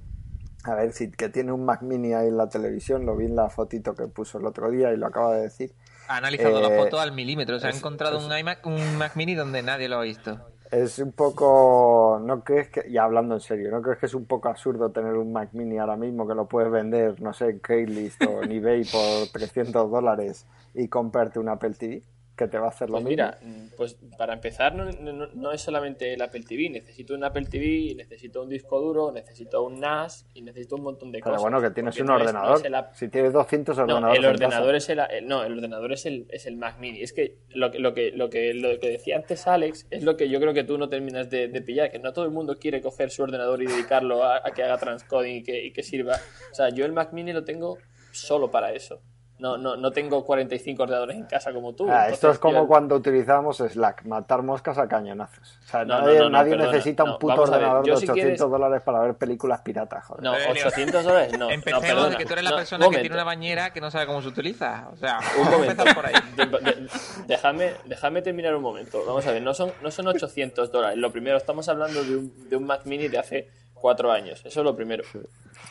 [SPEAKER 1] A ver si que tiene un Mac Mini ahí en la televisión, lo vi en la fotito que puso el otro día y lo acaba de decir.
[SPEAKER 3] Ha analizado la
[SPEAKER 1] Eh,
[SPEAKER 3] foto al milímetro. Se ha encontrado un iMac, un Mac Mini donde nadie lo ha visto.
[SPEAKER 1] Es un poco, ¿no crees que, y hablando en serio, ¿no crees que es un poco absurdo tener un Mac Mini ahora mismo que lo puedes vender, no sé, en Craigslist o en eBay por 300 dólares y comprarte un Apple TV? Que te va a hacer lo
[SPEAKER 5] Pues
[SPEAKER 1] mismo.
[SPEAKER 5] mira, mm, pues para empezar no, no- no es solamente el Apple TV, necesito un Apple TV, necesito un disco duro, necesito un NAS y necesito un montón de
[SPEAKER 1] Pero
[SPEAKER 5] cosas.
[SPEAKER 1] bueno, que tienes un
[SPEAKER 5] no
[SPEAKER 1] ordenador.
[SPEAKER 5] es
[SPEAKER 1] Si tienes 200
[SPEAKER 5] No,
[SPEAKER 1] ordenadores
[SPEAKER 5] el ordenador es el, el- no, el ordenador es el, es el Mac Mini. Es que lo que lo que lo que lo que decía antes Alex es lo que yo creo que tú no terminas de, de pillar, que no todo el mundo quiere coger su ordenador y dedicarlo a, a que haga transcoding y que, y que sirva. O sea, yo el Mac Mini lo tengo solo para eso. No, no, no tengo 45 ordenadores en casa como tú.
[SPEAKER 1] Ah, esto es como
[SPEAKER 5] yo-
[SPEAKER 1] cuando utilizábamos Slack, matar moscas a cañonazos. O sea,
[SPEAKER 5] No,
[SPEAKER 1] nadie,
[SPEAKER 5] no, no,
[SPEAKER 1] nadie
[SPEAKER 5] perdona,
[SPEAKER 1] necesita un puto ordenador de
[SPEAKER 5] si
[SPEAKER 1] 800
[SPEAKER 5] quieres-
[SPEAKER 1] dólares para ver películas piratas, joder.
[SPEAKER 5] No,
[SPEAKER 3] Elio,
[SPEAKER 5] 800 dólares no. no,
[SPEAKER 3] Empecemos
[SPEAKER 5] perdona.
[SPEAKER 3] de que tú eres la persona que tiene una bañera que no sabe cómo se utiliza. O sea,
[SPEAKER 5] Un momento.
[SPEAKER 3] empezar por ahí. [LAUGHS]
[SPEAKER 5] De- de- déjame, déjame terminar un momento. Vamos a ver, no son, no son 800 dólares. Lo primero, estamos hablando de un, de un Mac Mini de hace cuatro años. Eso es lo primero.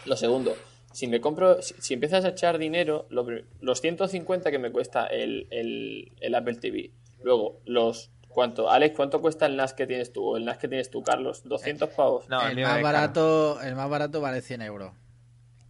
[SPEAKER 5] Lo segundo, si me compro, si, si empiezas a echar dinero, lo los 150 que me cuesta el, el, el Apple TV. Luego, los... ¿Cuánto? Alex, ¿cuánto cuesta el NAS que tienes tú? O el NAS que tienes tú, Carlos. ¿200 pavos?
[SPEAKER 3] No,
[SPEAKER 4] el más
[SPEAKER 3] es caro.
[SPEAKER 4] barato, el más barato vale 100 euros.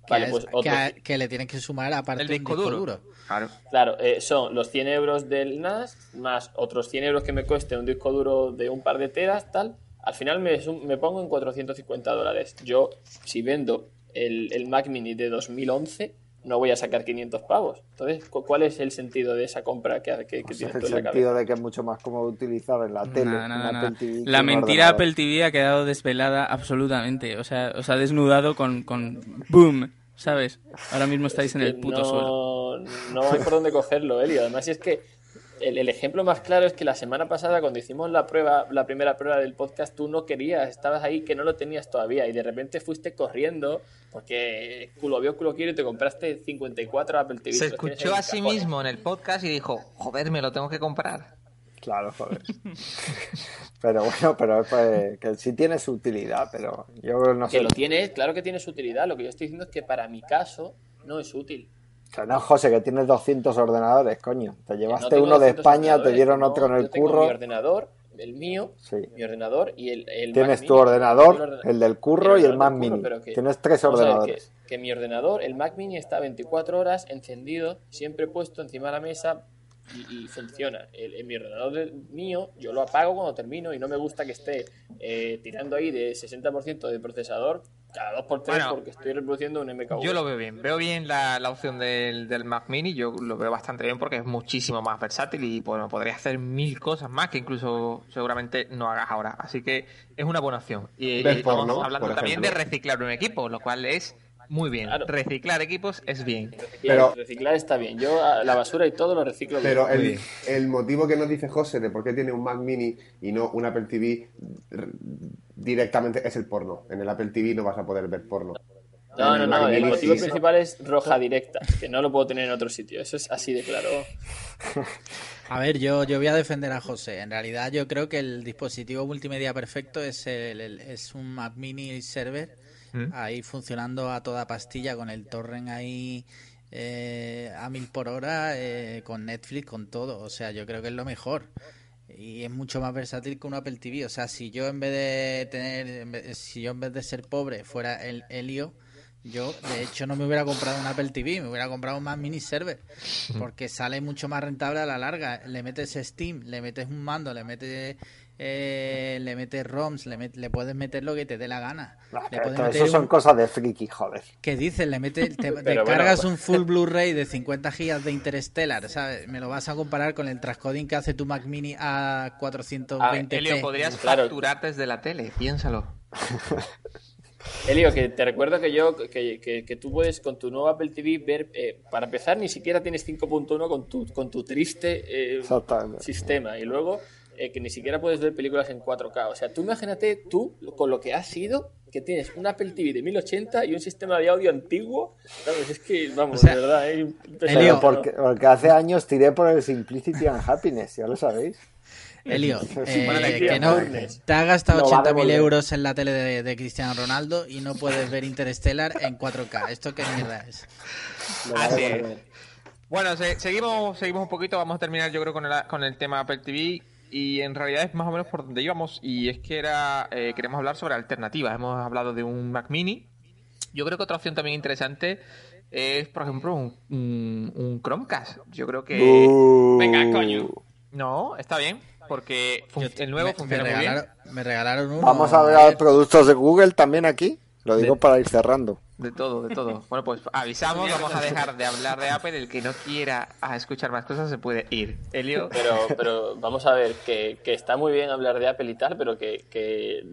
[SPEAKER 4] Que,
[SPEAKER 5] Vale,
[SPEAKER 4] es-
[SPEAKER 5] pues
[SPEAKER 4] que, a- que le tienes que sumar aparte
[SPEAKER 3] El
[SPEAKER 4] un
[SPEAKER 3] disco duro. Claro.
[SPEAKER 5] Claro, eh, son los 100 euros del NAS más otros 100 euros que me cueste un disco duro de un par de teras, tal. Al final me, me pongo en 450 dólares. Yo, si vendo el, el Mac Mini de 2011, no voy a sacar 500 pavos. Entonces, ¿cu- ¿cuál es el sentido de esa compra que, que, que
[SPEAKER 1] Pues
[SPEAKER 5] tienes
[SPEAKER 1] es
[SPEAKER 5] tú
[SPEAKER 1] el
[SPEAKER 5] en la
[SPEAKER 1] sentido
[SPEAKER 5] cabeza?
[SPEAKER 1] de que es mucho más cómodo utilizar en la tele.
[SPEAKER 7] Nada,
[SPEAKER 1] un
[SPEAKER 7] nada,
[SPEAKER 1] Apple
[SPEAKER 7] nada.
[SPEAKER 1] TV que
[SPEAKER 7] La mentira
[SPEAKER 1] ordenador.
[SPEAKER 7] Apple TV ha quedado desvelada absolutamente. O sea, os ha desnudado con, con boom, ¿sabes? Ahora mismo estáis en el puto
[SPEAKER 5] no,
[SPEAKER 7] suelo.
[SPEAKER 5] No hay por dónde cogerlo, Elio. Además, es que el, el ejemplo más claro es que la semana pasada, cuando hicimos la prueba, la primera prueba del podcast, tú no querías, estabas ahí que no lo tenías todavía y de repente fuiste corriendo porque culo vio, culo quiero y te compraste 54 Apple TV.
[SPEAKER 3] Se escuchó a sí mismo en el podcast y dijo, joder, me lo tengo que comprar.
[SPEAKER 1] Claro, joder. [LAUGHS] pero bueno, pero es pues, que sí tiene su utilidad, pero yo no sé.
[SPEAKER 5] Que lo tienes, claro que tiene su utilidad. Lo que yo estoy diciendo es que para mi caso no es útil.
[SPEAKER 1] O sea, no, José, que tienes 200 ordenadores, coño. Te llevaste
[SPEAKER 5] no
[SPEAKER 1] uno de
[SPEAKER 5] 200
[SPEAKER 1] España, te dieron
[SPEAKER 5] no,
[SPEAKER 1] otro en el
[SPEAKER 5] yo tengo
[SPEAKER 1] curro.
[SPEAKER 5] Mi ordenador, el mío,
[SPEAKER 1] Sí.
[SPEAKER 5] mi ordenador y el, el Mac
[SPEAKER 1] Tienes
[SPEAKER 5] Mini.
[SPEAKER 1] tu ordenador,
[SPEAKER 5] El
[SPEAKER 1] del curro y el Mac
[SPEAKER 5] curro,
[SPEAKER 1] Mini.
[SPEAKER 5] que-
[SPEAKER 1] Tienes tres ordenadores.
[SPEAKER 5] que, que mi ordenador, el Mac Mini, está 24 horas encendido, siempre puesto encima de la mesa y, y funciona. El, el- mi ordenador mío, yo lo apago cuando termino y no me gusta que esté eh, tirando ahí de 60% de procesador cada 2x3
[SPEAKER 3] Bueno,
[SPEAKER 5] porque estoy reproduciendo un MKV.
[SPEAKER 3] Yo lo veo bien. Veo bien la, la opción del, del Mac Mini. Yo lo veo bastante bien porque es muchísimo más versátil y bueno, podría hacer mil cosas más que incluso seguramente no hagas ahora. Así que es una buena opción. Y, estamos hablando
[SPEAKER 6] por
[SPEAKER 3] también de reciclar un equipo, lo cual es muy bien.
[SPEAKER 5] Claro.
[SPEAKER 3] Reciclar equipos es bien.
[SPEAKER 5] Reciclar,
[SPEAKER 6] Pero-
[SPEAKER 5] reciclar está bien. Yo la basura y todo lo reciclo bien.
[SPEAKER 6] Pero el, el motivo que nos dice José de por qué tiene un Mac Mini y no un Apple TV directamente es el porno. En el Apple TV no vas a poder ver porno.
[SPEAKER 5] No, no, no. El motivo
[SPEAKER 6] sí.
[SPEAKER 5] principal es roja directa, que no lo puedo tener en otro sitio. Eso es así de claro.
[SPEAKER 4] A ver, yo, yo voy a defender a José. En realidad yo creo que el dispositivo multimedia perfecto es, el, el- es un Mac Mini server Ahí funcionando a toda pastilla con el torrent ahí eh, a mil por hora, eh, con Netflix, con todo. O sea, yo creo que es lo mejor. y es mucho más versátil que un Apple TV. O sea, si yo en vez de tener, si yo en vez de ser pobre fuera el Helio, yo de hecho no me hubiera comprado un Apple TV, me hubiera comprado un Mac Mini Server, [LAUGHS] porque sale mucho más rentable a la larga. Le metes Steam, le metes un mando, le metes eh, le metes ROMs, le, met- le puedes meter lo que te dé la gana.
[SPEAKER 1] Ah,
[SPEAKER 4] Le meter
[SPEAKER 1] eso son
[SPEAKER 4] un-
[SPEAKER 1] cosas de friki, joder.
[SPEAKER 4] ¿Qué dices? Le metes, te, [LAUGHS] te
[SPEAKER 5] Pero bueno,
[SPEAKER 4] cargas
[SPEAKER 5] pues-
[SPEAKER 4] un full Blu-ray de 50 gigas de Interstellar, ¿sabes? Me lo vas a comparar con el transcoding que hace tu Mac Mini a 420p.
[SPEAKER 3] Elio, podrías
[SPEAKER 5] Claro.
[SPEAKER 3] facturar desde la tele, piénsalo. [LAUGHS]
[SPEAKER 5] Elio, que te recuerdo que yo que, que- que tú puedes con tu nuevo Apple TV ver, eh, para empezar, ni siquiera tienes 5.1 con tu, con tu triste eh, sistema. Y luego eh, que ni siquiera puedes ver películas en 4K. O sea, tú imagínate tú con lo que has sido, que tienes un Apple TV de 1080 y un sistema de audio antiguo. ¿Sabes? Es que, vamos,
[SPEAKER 4] O sea,
[SPEAKER 5] de verdad, es
[SPEAKER 4] Elio,
[SPEAKER 1] porque, porque hace años tiré por el Simplicity and Happiness, ya lo sabéis.
[SPEAKER 4] Elio, eh, que no, te has gastado
[SPEAKER 8] Lo va a
[SPEAKER 4] 80.000
[SPEAKER 8] devolver.
[SPEAKER 4] euros en la tele de, de Cristiano Ronaldo y no puedes ver Interstellar en 4K. ¿Esto qué mierda es?
[SPEAKER 3] Así es. Bueno, se- seguimos, seguimos un poquito, vamos a terminar yo creo con el, con el tema Apple TV y en realidad es más o menos por donde íbamos y es que era, eh, queremos hablar sobre alternativas, hemos hablado de un Mac Mini, yo creo que otra opción también interesante es por ejemplo un, un- un Chromecast, yo creo que...
[SPEAKER 1] Uh.
[SPEAKER 3] Venga, coño. No, está bien, porque el nuevo
[SPEAKER 4] me,
[SPEAKER 3] funciona
[SPEAKER 4] me
[SPEAKER 3] muy bien.
[SPEAKER 4] regalaron, me regalaron uno.
[SPEAKER 1] Vamos a ver productos de Google también aquí. Lo digo
[SPEAKER 3] De-
[SPEAKER 1] para ir cerrando.
[SPEAKER 3] De todo, de todo. [LAUGHS] Bueno, pues avisamos, vamos a dejar de hablar de Apple. El que no quiera a escuchar más cosas se puede ir. Elio,
[SPEAKER 5] Pero, pero vamos a ver, que, que está muy bien hablar de Apple y tal, pero que, que,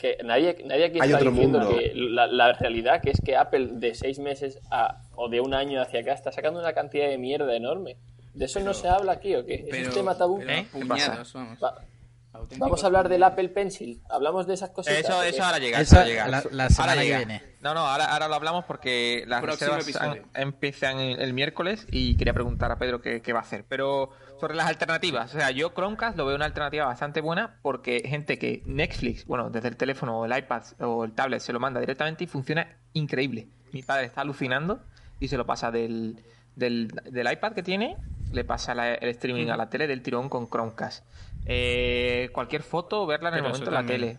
[SPEAKER 5] que nadie, nadie aquí
[SPEAKER 6] Hay
[SPEAKER 5] está
[SPEAKER 6] otro
[SPEAKER 5] diciendo
[SPEAKER 6] mundo.
[SPEAKER 5] que la, la realidad que es que Apple de seis meses a, o de un año hacia acá está sacando una cantidad de mierda enorme. ¿De eso no se habla aquí o qué? ¿Es
[SPEAKER 7] Pero,
[SPEAKER 5] un tema tabú?
[SPEAKER 7] pero
[SPEAKER 3] ¿Eh? ¿Qué
[SPEAKER 7] puñados, vamos.
[SPEAKER 5] Va-
[SPEAKER 7] Auténticos
[SPEAKER 5] vamos a hablar del Apple Pencil. ¿Hablamos de esas cositas?
[SPEAKER 3] eso, eso ahora llega.
[SPEAKER 4] Eso
[SPEAKER 3] ahora llega.
[SPEAKER 4] la- la
[SPEAKER 3] Ahora
[SPEAKER 4] semana que
[SPEAKER 3] llega.
[SPEAKER 4] viene.
[SPEAKER 3] No, no, ahora, ahora lo hablamos porque las
[SPEAKER 7] Próximo
[SPEAKER 3] reservas
[SPEAKER 7] episodio.
[SPEAKER 3] han- empiezan el, el miércoles y quería preguntar a Pedro qué, qué va a hacer. Pero sobre las alternativas, o sea, yo Chromecast lo veo una alternativa bastante buena porque gente que Netflix, bueno, desde el teléfono o el iPad o el tablet se lo manda directamente y funciona increíble. Mi padre está alucinando y se lo pasa del, del, del iPad que tiene, le pasa la- el streaming a la tele del tirón con Chromecast. Eh, cualquier foto, verla en el
[SPEAKER 7] Pero
[SPEAKER 3] momento en la
[SPEAKER 7] también.
[SPEAKER 3] tele.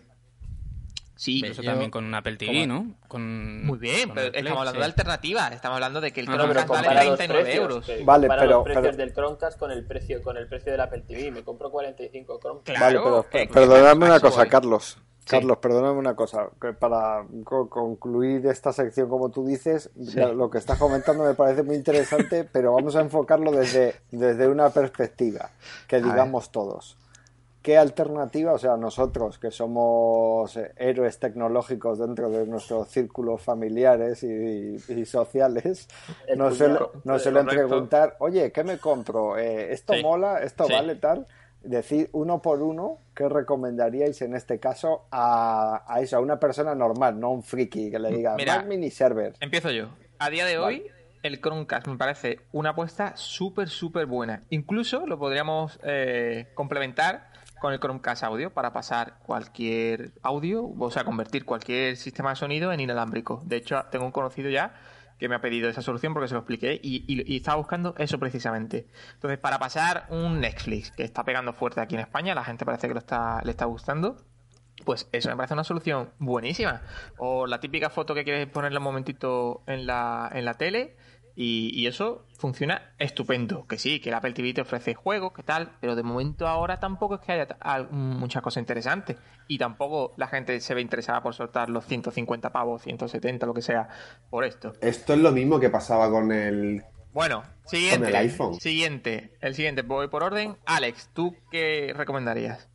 [SPEAKER 3] Sí,
[SPEAKER 7] Pero eso
[SPEAKER 4] yo-
[SPEAKER 7] también con un Apple TV,
[SPEAKER 3] ¿Cómo?
[SPEAKER 7] ¿no? Con,
[SPEAKER 3] muy bien,
[SPEAKER 7] con
[SPEAKER 3] pero estamos hablando
[SPEAKER 7] sí.
[SPEAKER 3] de alternativas. Estamos hablando de que el
[SPEAKER 7] Ah,
[SPEAKER 5] No, pero
[SPEAKER 3] Chromecast vale
[SPEAKER 5] compara los
[SPEAKER 3] 39
[SPEAKER 5] precios.
[SPEAKER 3] euros.
[SPEAKER 5] que
[SPEAKER 1] Vale, pero-
[SPEAKER 5] los precios
[SPEAKER 1] pero-
[SPEAKER 5] del Chromecast con el precio con el precio del Apple TV. Me compro 45 Chromecast.
[SPEAKER 3] Claro,
[SPEAKER 1] vale, pero
[SPEAKER 3] eh,
[SPEAKER 1] perdonadme una cosa,
[SPEAKER 3] voy.
[SPEAKER 1] Carlos. Carlos, perdóname una cosa. que para co- concluir esta sección, como tú dices, lo que estás comentando me parece muy interesante, [LAUGHS] pero vamos a enfocarlo desde, desde una perspectiva que digamos todos. ¿Qué alternativa, o sea, nosotros que somos eh, héroes tecnológicos dentro de nuestros círculos familiares y, y sociales,
[SPEAKER 5] El
[SPEAKER 1] nos, suele- nos suelen preguntar, oye, ¿qué me compro? Eh, ¿Esto
[SPEAKER 3] Sí.
[SPEAKER 1] mola? ¿Esto
[SPEAKER 3] Sí.
[SPEAKER 1] vale tal? Decir uno por uno, ¿qué recomendaríais en este caso a, a eso, a una persona normal, no un friki que le diga
[SPEAKER 3] Mira.
[SPEAKER 1] Mac Mini Server?
[SPEAKER 3] Empiezo yo. A día de hoy, el Chromecast me parece una apuesta súper, súper buena. Incluso lo podríamos eh, complementar con el Chromecast audio para pasar cualquier audio, o sea, convertir cualquier sistema de sonido en inalámbrico. De hecho, tengo un conocido ya que me ha pedido esa solución porque se lo expliqué y, estaba buscando eso precisamente. Entonces, para pasar un Netflix que está pegando fuerte aquí en España, la gente parece que lo está, le está gustando. Pues eso me parece una solución buenísima. O la típica foto que quieres ponerle un momentito en la, en la tele y, y eso funciona estupendo. Que sí, que el Apple TV te ofrece juegos, que tal, pero de momento ahora tampoco es que haya muchas cosas interesantes. Y tampoco la gente se ve interesada por soltar los 150 pavos, 170, lo que sea, por esto.
[SPEAKER 6] Esto es lo mismo que pasaba con el.
[SPEAKER 3] Bueno, siguiente.
[SPEAKER 6] Con el iPhone.
[SPEAKER 3] Siguiente. El siguiente, voy por orden. Alex, ¿tú qué recomendarías?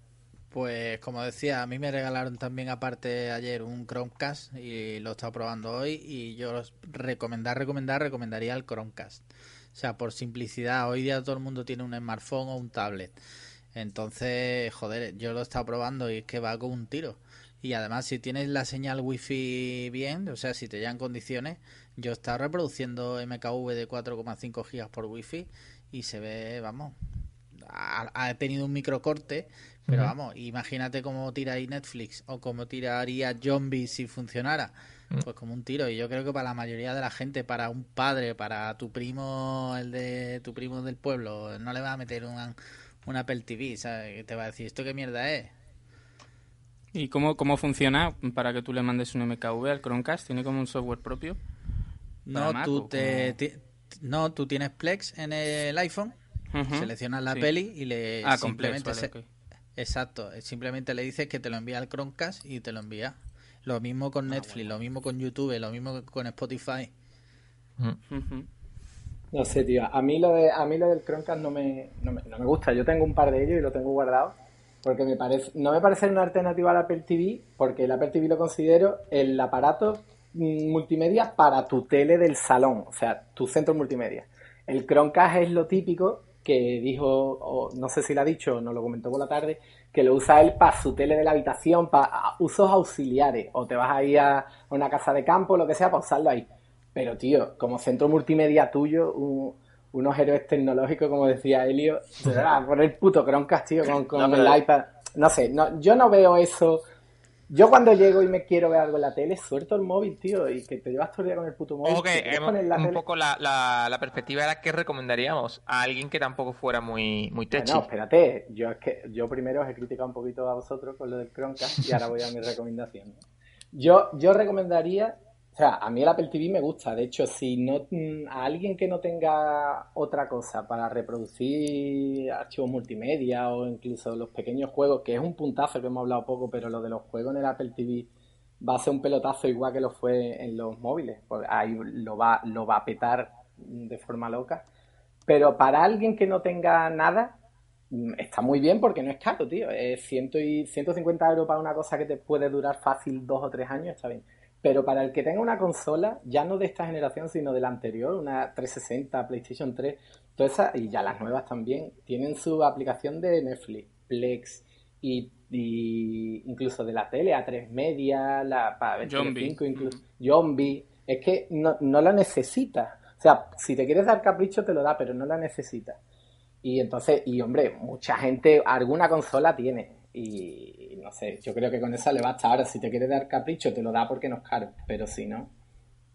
[SPEAKER 4] Pues como decía, a mí me regalaron también aparte ayer un Chromecast y lo he estado probando hoy y yo recomendar, recomendar, recomendaría el Chromecast. O sea, por simplicidad, hoy día todo el mundo tiene un smartphone o un tablet. Entonces, joder, yo lo he estado probando y es que va con un tiro. Y además, si tienes la señal wifi bien, o sea, si te llegan condiciones, yo he estado reproduciendo MKV de 4,5 gigas por wifi y se ve, vamos, ha, ha tenido un microcorte, pero vamos, imagínate cómo tira ahí Netflix o cómo tiraría Zombie si funcionara.
[SPEAKER 3] Mm.
[SPEAKER 4] Pues como un tiro. Y yo creo que para la mayoría de la gente, para un padre, para tu primo, el de tu primo del pueblo, no le va a meter un, un Apple TV, ¿sabes? Que te va a decir, ¿esto qué mierda es?
[SPEAKER 7] ¿Y cómo, cómo funciona para que tú le mandes un MKV al Chromecast? ¿Tiene como un software propio?
[SPEAKER 4] No,
[SPEAKER 7] ¿Para Mac
[SPEAKER 4] tú te, ti- no, tú tienes Plex en el iPhone, seleccionas la
[SPEAKER 7] Sí.
[SPEAKER 4] peli y le
[SPEAKER 7] Ah,
[SPEAKER 4] simplemente
[SPEAKER 7] vale,
[SPEAKER 4] se-
[SPEAKER 7] ok.
[SPEAKER 4] Exacto, eh, simplemente le dices que te lo envía al Chromecast y te lo envía. Lo mismo
[SPEAKER 7] Ah,
[SPEAKER 4] con Netflix, lo mismo con YouTube, lo mismo con Spotify.
[SPEAKER 7] Ujú.
[SPEAKER 8] No sé, tío. A mí lo de, a mí lo del Chromecast no me, no me, no me gusta. Yo tengo un par de ellos y lo tengo guardado. Porque me parece, no me parece una alternativa al Apple TV, porque el Apple TV lo considero el aparato mm, multimedia para tu tele del salón, o sea, tu centro multimedia. El Chromecast es lo típico que dijo, o no sé si lo ha dicho, o no lo comentó por la tarde, que lo usa él para su tele de la habitación, para usos auxiliares, o te vas a ir a una casa de campo, lo que sea, para usarlo ahí. Pero, tío, como centro multimedia tuyo, un- unos héroes tecnológicos, como decía Helio, [LAUGHS] a poner puto Chromecast, tío, con, con
[SPEAKER 5] No,
[SPEAKER 8] el iPad. No sé, no, yo no veo eso. Yo cuando llego y me quiero ver algo en la tele, suelto el móvil, tío, y que te llevas todo el día con el puto móvil. Poner la
[SPEAKER 3] un
[SPEAKER 8] tele-
[SPEAKER 3] poco la, la, la perspectiva era que recomendaríamos a alguien que tampoco fuera muy, muy techy.
[SPEAKER 8] No, espérate, yo es que yo primero os he criticado un poquito a vosotros con lo del Chromecast y ahora voy a mi recomendación. Yo, yo recomendaría, o sea, a mí el Apple TV me gusta, de hecho, si no a alguien que no tenga otra cosa para reproducir archivos multimedia o incluso los pequeños juegos, que es un puntazo que hemos hablado poco, pero lo de los juegos en el Apple TV va a ser un pelotazo igual que lo fue en los móviles, porque ahí lo va, lo va a petar de forma loca. Pero para alguien que no tenga nada, está muy bien porque no es caro, tío. Es ciento y 150 euros para una cosa que te puede durar fácil dos o tres años, está bien. Pero para el que tenga una consola, ya no de esta generación, sino de la anterior, una 360, PlayStation 3, todas esas, y ya las nuevas también, tienen su aplicación de Netflix, Plex, y, y incluso de la tele, A3 Media, la para ver
[SPEAKER 7] Zombie.
[SPEAKER 8] 5, incluso Zombie. Es que no, no la necesitas. O sea, si te quieres dar capricho, te lo da, pero no la necesitas. Y entonces, y hombre, mucha gente, alguna consola tiene. Y no sé, yo creo que con esa le basta. Ahora, si te quieres dar capricho, te lo da porque no es caro. Pero si no,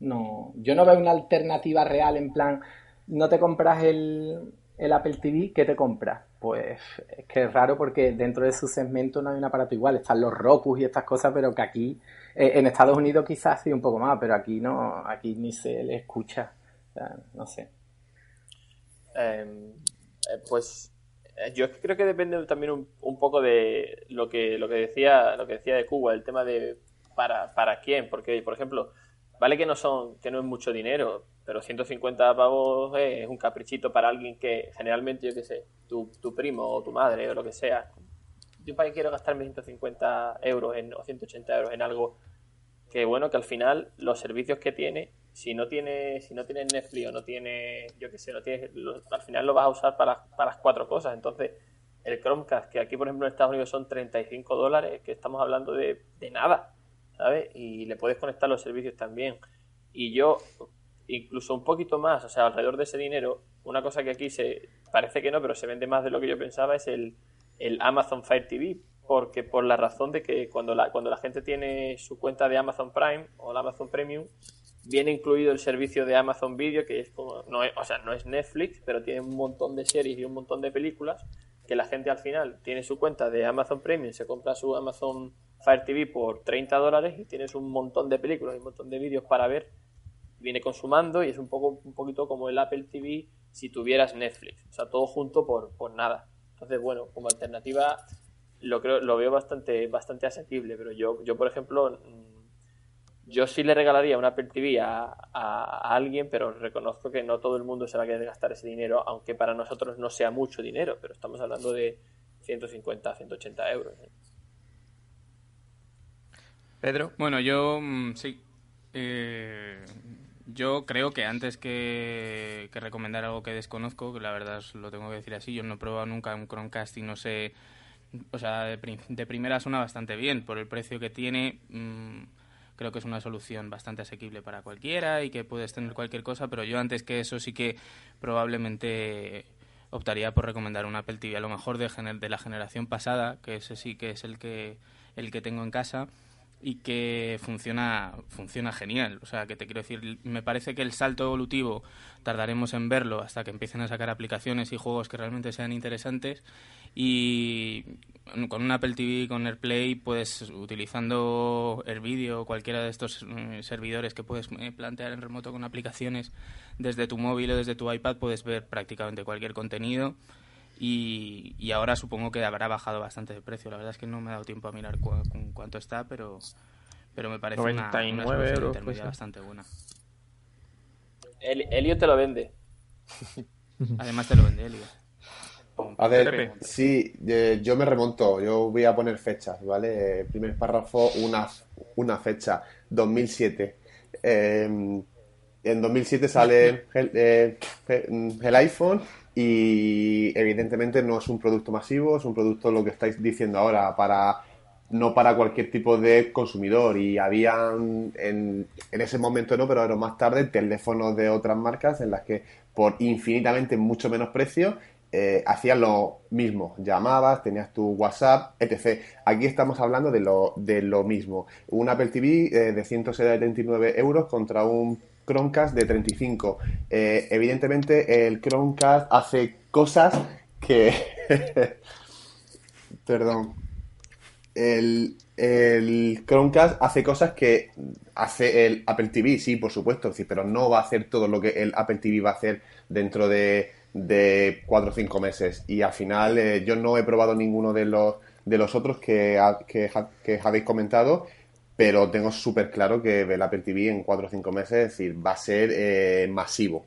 [SPEAKER 8] no. Yo no veo una alternativa real en plan, no te compras el, el Apple TV, ¿qué te compras? Pues es que es raro porque dentro de su segmento no hay un aparato igual. Están los Roku y estas cosas, pero que aquí, eh, en Estados Unidos quizás sí un poco más, pero aquí no, aquí ni se le escucha. O sea, no sé.
[SPEAKER 5] Eh, eh, pues yo es que creo que depende también un, un poco de lo que lo que decía lo que decía de Cuba, el tema de para para quién, porque por ejemplo, vale que no son que no es mucho dinero, pero 150 pavos es un caprichito para alguien que generalmente yo qué sé, tu, tu primo o tu madre o lo que sea. Yo para qué quiero gastarme 150 euros en, o 180 euros en algo que bueno que al final los servicios que tiene si no tiene si no tienes Netflix o no tiene yo qué sé no tienes lo- al final lo vas a usar para, para las cuatro cosas. Entonces el Chromecast que aquí por ejemplo en Estados Unidos son 35 dólares que estamos hablando de, de nada ¿sabes? y le puedes conectar los servicios también. Y yo incluso un poquito más o sea alrededor de ese dinero una cosa que aquí se parece que no pero se vende más de lo que yo pensaba es el, el Amazon Fire TV porque por la razón de que cuando la, cuando la gente tiene su cuenta de Amazon Prime o la Amazon Premium, viene incluido el servicio de Amazon Video, que es como, no es, o sea, no es Netflix, pero tiene un montón de series y un montón de películas, que la gente al final tiene su cuenta de Amazon Premium, se compra su Amazon Fire TV por 30 dólares y tienes un montón de películas y un montón de vídeos para ver, viene consumando y es un poco un poquito como el Apple TV si tuvieras Netflix, o sea, todo junto por, por nada. Entonces, bueno, como alternativa lo creo lo veo bastante bastante asequible, pero yo yo por ejemplo yo sí le regalaría un Apple TV a, a- a alguien, pero reconozco que no todo el mundo se va a querer gastar ese dinero, aunque para nosotros no sea mucho dinero, pero estamos hablando de 150, 180 euros. ¿eh?
[SPEAKER 3] Pedro.
[SPEAKER 7] Bueno, yo mm, sí. Eh, yo creo que antes que, que recomendar algo que desconozco, que la verdad os lo tengo que decir así, yo no he probado nunca un Chromecast y no sé. O sea, de, de primera suena bastante bien. Por el precio que tiene, mm, creo que es una solución bastante asequible para cualquiera y que puedes tener cualquier cosa, pero yo antes que eso sí que probablemente optaría por recomendar un Apple TV, a lo mejor de, de la generación pasada, que ese sí que es el que, el que tengo en casa, y que funciona funciona genial. O sea, que te quiero decir, me parece que el salto evolutivo tardaremos en verlo hasta que empiecen a sacar aplicaciones y juegos que realmente sean interesantes y con un Apple TV con AirPlay puedes utilizando el vídeo o cualquiera de estos eh, servidores que puedes eh, plantear en remoto con aplicaciones desde tu móvil o desde tu iPad puedes ver prácticamente cualquier contenido y, y ahora supongo que habrá bajado bastante de precio. La verdad es que no me ha dado tiempo a mirar cu con cuánto está, pero, pero me parece una, una
[SPEAKER 3] 99
[SPEAKER 7] solución
[SPEAKER 3] euros,
[SPEAKER 7] intermedia
[SPEAKER 3] pues,
[SPEAKER 7] bastante buena.
[SPEAKER 5] El, Elio te lo vende. [LAUGHS]
[SPEAKER 7] Además te lo vende Elio.
[SPEAKER 6] A ver, sí, eh, yo me remonto, yo voy a poner fechas, ¿vale? Eh, primer párrafo, una, una fecha, 2007. [LAUGHS] Eh, en 2007 sale el, el iPhone y evidentemente no es un producto masivo, es un producto lo que estáis diciendo ahora para no para cualquier tipo de consumidor y habían en, en ese momento no, pero ahora más tarde teléfonos de otras marcas en las que por infinitamente mucho menos precio eh, hacías lo mismo, llamabas, tenías tu WhatsApp, etc. Aquí estamos hablando de lo, de lo mismo. Un Apple TV eh, de 179 euros contra un Chromecast de 35. Eh, evidentemente el Chromecast hace cosas que... [LAUGHS] Perdón. El, el Chromecast hace cosas que hace el Apple TV, sí, por supuesto, sí, pero no va a hacer todo lo que el Apple TV va a hacer dentro de, de 4 o 5 meses. Y al final eh, yo no he probado ninguno de los, de los otros que, que, que habéis comentado, pero tengo súper claro que el Apple TV en 4 o 5 meses es decir, va a ser eh, masivo.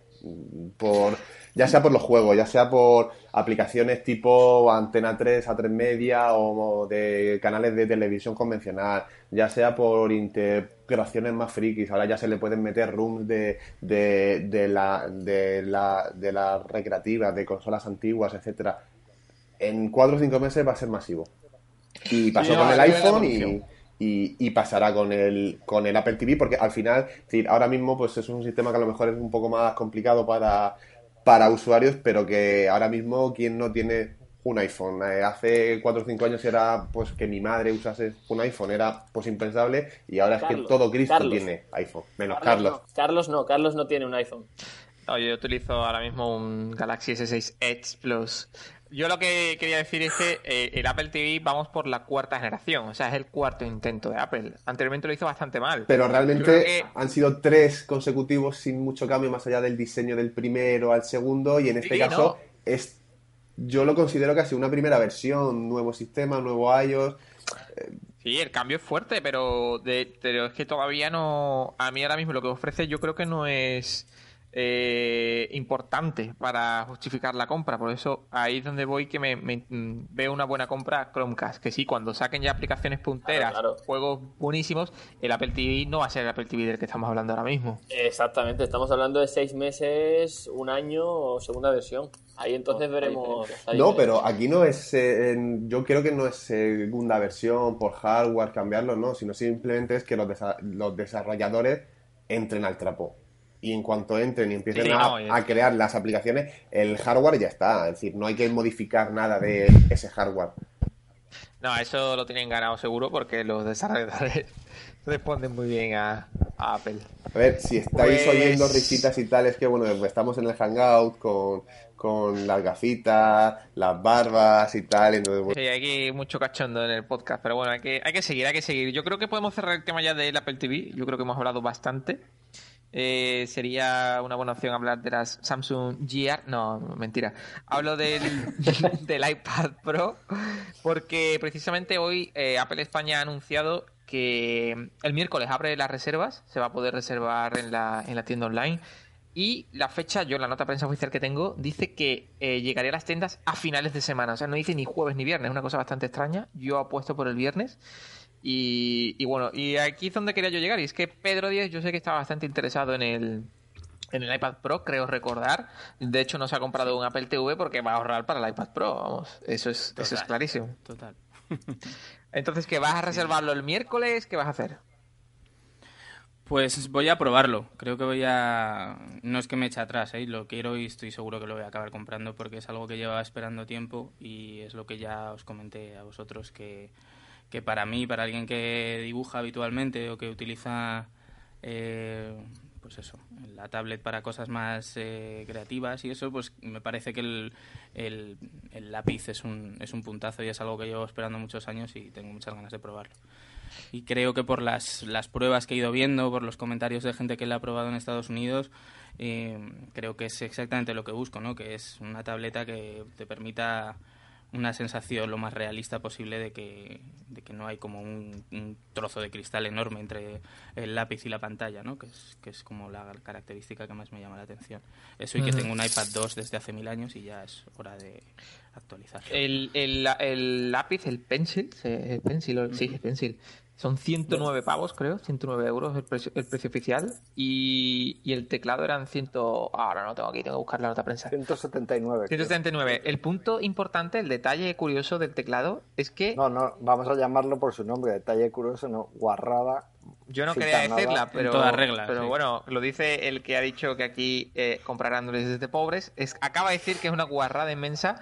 [SPEAKER 6] Por, ya sea por los juegos, ya sea por aplicaciones tipo Antena 3, A3 Media o de canales de televisión convencional, ya sea por integraciones más frikis. Ahora ya se le pueden meter rooms de, de, de la, de, la, de las recreativas, de consolas antiguas, etcétera. En 4 o 5 meses va a ser masivo. Y pasó
[SPEAKER 3] Sí,
[SPEAKER 6] con el iPhone y. y, y pasará con el, con el Apple TV, porque al final, es decir, ahora mismo pues es un sistema que a lo mejor es un poco más complicado para, para usuarios, pero que ahora mismo, ¿quién no tiene un iPhone? Eh, hace 4 o 5 años era pues que mi madre usase un iPhone, era pues impensable, y ahora es que todo Cristo
[SPEAKER 5] Carlos.
[SPEAKER 6] tiene iPhone, menos Carlos.
[SPEAKER 5] no, Carlos no, Carlos no tiene un iPhone.
[SPEAKER 3] No, yo utilizo ahora mismo un Galaxy S6 Edge Plus. Yo lo que quería decir es que eh, el Apple TV vamos por la cuarta generación, o sea, es el cuarto intento de Apple. Anteriormente lo hizo bastante mal.
[SPEAKER 6] Pero realmente
[SPEAKER 3] que-
[SPEAKER 6] han sido tres consecutivos sin mucho cambio más allá del diseño del primero al segundo y en este
[SPEAKER 3] Sí,
[SPEAKER 6] caso es yo lo considero casi una primera versión, nuevo sistema, nuevo iOS.
[SPEAKER 3] Sí, el cambio es fuerte, pero, de, pero es que todavía no. A mí ahora mismo lo que ofrece yo creo que no es eh, importante para justificar la compra. Por eso ahí es donde voy que me, me- mm, veo una buena compra Chromecast. Que sí, cuando saquen ya aplicaciones punteras,
[SPEAKER 5] Claro, claro.
[SPEAKER 3] juegos buenísimos, el Apple TV no va a ser el Apple TV del que estamos hablando ahora mismo.
[SPEAKER 5] Exactamente, estamos hablando de seis meses, un año o segunda versión. Ahí entonces veremos.
[SPEAKER 6] No, pero aquí no es, eh, en- yo creo que no es segunda versión por hardware, cambiarlo, no, sino simplemente es que los, desa- los desarrolladores entren al trapo. Y en cuanto entren y empiecen
[SPEAKER 3] Sí,
[SPEAKER 6] a,
[SPEAKER 3] no, y-
[SPEAKER 6] a crear las aplicaciones, el hardware ya está. Es decir, no hay que modificar nada de ese hardware.
[SPEAKER 3] No, eso lo tienen ganado seguro porque los desarrolladores [LAUGHS] responden muy bien a, a Apple.
[SPEAKER 6] A ver, si estáis
[SPEAKER 3] Pues-
[SPEAKER 6] oyendo risitas y tal, es que bueno, estamos en el hangout con, con las gafitas, las barbas y tal, entonces bueno,
[SPEAKER 3] Sí, hay mucho cachondo en el podcast, pero bueno, hay que, hay que seguir, hay que seguir. Yo creo que podemos cerrar el tema ya del Apple TV. Yo creo que hemos hablado bastante. Eh, sería una buena opción hablar de las Samsung Gear. No, mentira. Hablo del, [LAUGHS] del iPad Pro porque precisamente hoy eh, Apple España ha anunciado que el miércoles abre las reservas. Se va a poder reservar en la, en la tienda online. Y la fecha, yo la nota de prensa oficial que tengo, dice que eh, llegaría a las tiendas a finales de semana. O sea, no dice ni jueves ni viernes, una cosa bastante extraña. Yo apuesto por el viernes. Y, y bueno, y aquí es donde quería yo llegar. Y es que Pedro Díez, yo sé que está bastante interesado en el, en el iPad Pro, creo recordar. De hecho, no se ha comprado un Apple TV porque va a ahorrar para el iPad Pro. Vamos, eso es, eso es clarísimo.
[SPEAKER 7] Total. [LAUGHS]
[SPEAKER 3] Entonces, ¿qué vas a reservarlo el miércoles? ¿Qué vas a hacer?
[SPEAKER 7] Pues voy a probarlo. Creo que voy a. No es que me eche atrás, ¿eh? lo quiero y estoy seguro que lo voy a acabar comprando porque es algo que llevaba esperando tiempo y es lo que ya os comenté a vosotros que, que para mí, para alguien que dibuja habitualmente o que utiliza eh, pues eso, la tablet para cosas más eh, creativas y eso, pues me parece que el, el, el lápiz es un, es un puntazo y es algo que llevo esperando muchos años y tengo muchas ganas de probarlo. Y creo que por las, las pruebas que he ido viendo, por los comentarios de gente que la ha probado en Estados Unidos, eh, creo que es exactamente lo que busco, ¿no? Que es una tableta que te permita una sensación lo más realista posible de que, de que no hay como un, un trozo de cristal enorme entre el lápiz y la pantalla, ¿no? que, es, que es como la característica que más me llama la atención. Eso y que tengo un iPad 2 desde hace mil años y ya es hora de actualizar.
[SPEAKER 3] El, el, el lápiz, el pencil, el pencil, o- sí, el pencil, son 109 pavos, creo, 109 euros el precio, el precio oficial. Y, y el teclado eran 100. Ahora no lo tengo aquí, tengo que buscar la nota prensa.
[SPEAKER 1] 179. creo.
[SPEAKER 3] 179. El punto importante, el detalle curioso del teclado es que
[SPEAKER 1] No, no, vamos a llamarlo por su nombre, detalle curioso, no, guarrada.
[SPEAKER 3] yo no quería decirla,
[SPEAKER 7] En
[SPEAKER 3] pero,
[SPEAKER 7] toda regla,
[SPEAKER 3] pero
[SPEAKER 7] sí.
[SPEAKER 3] bueno, lo dice el que ha dicho que aquí eh, comprar Android es de pobres. Es, acaba de decir que es una guarrada inmensa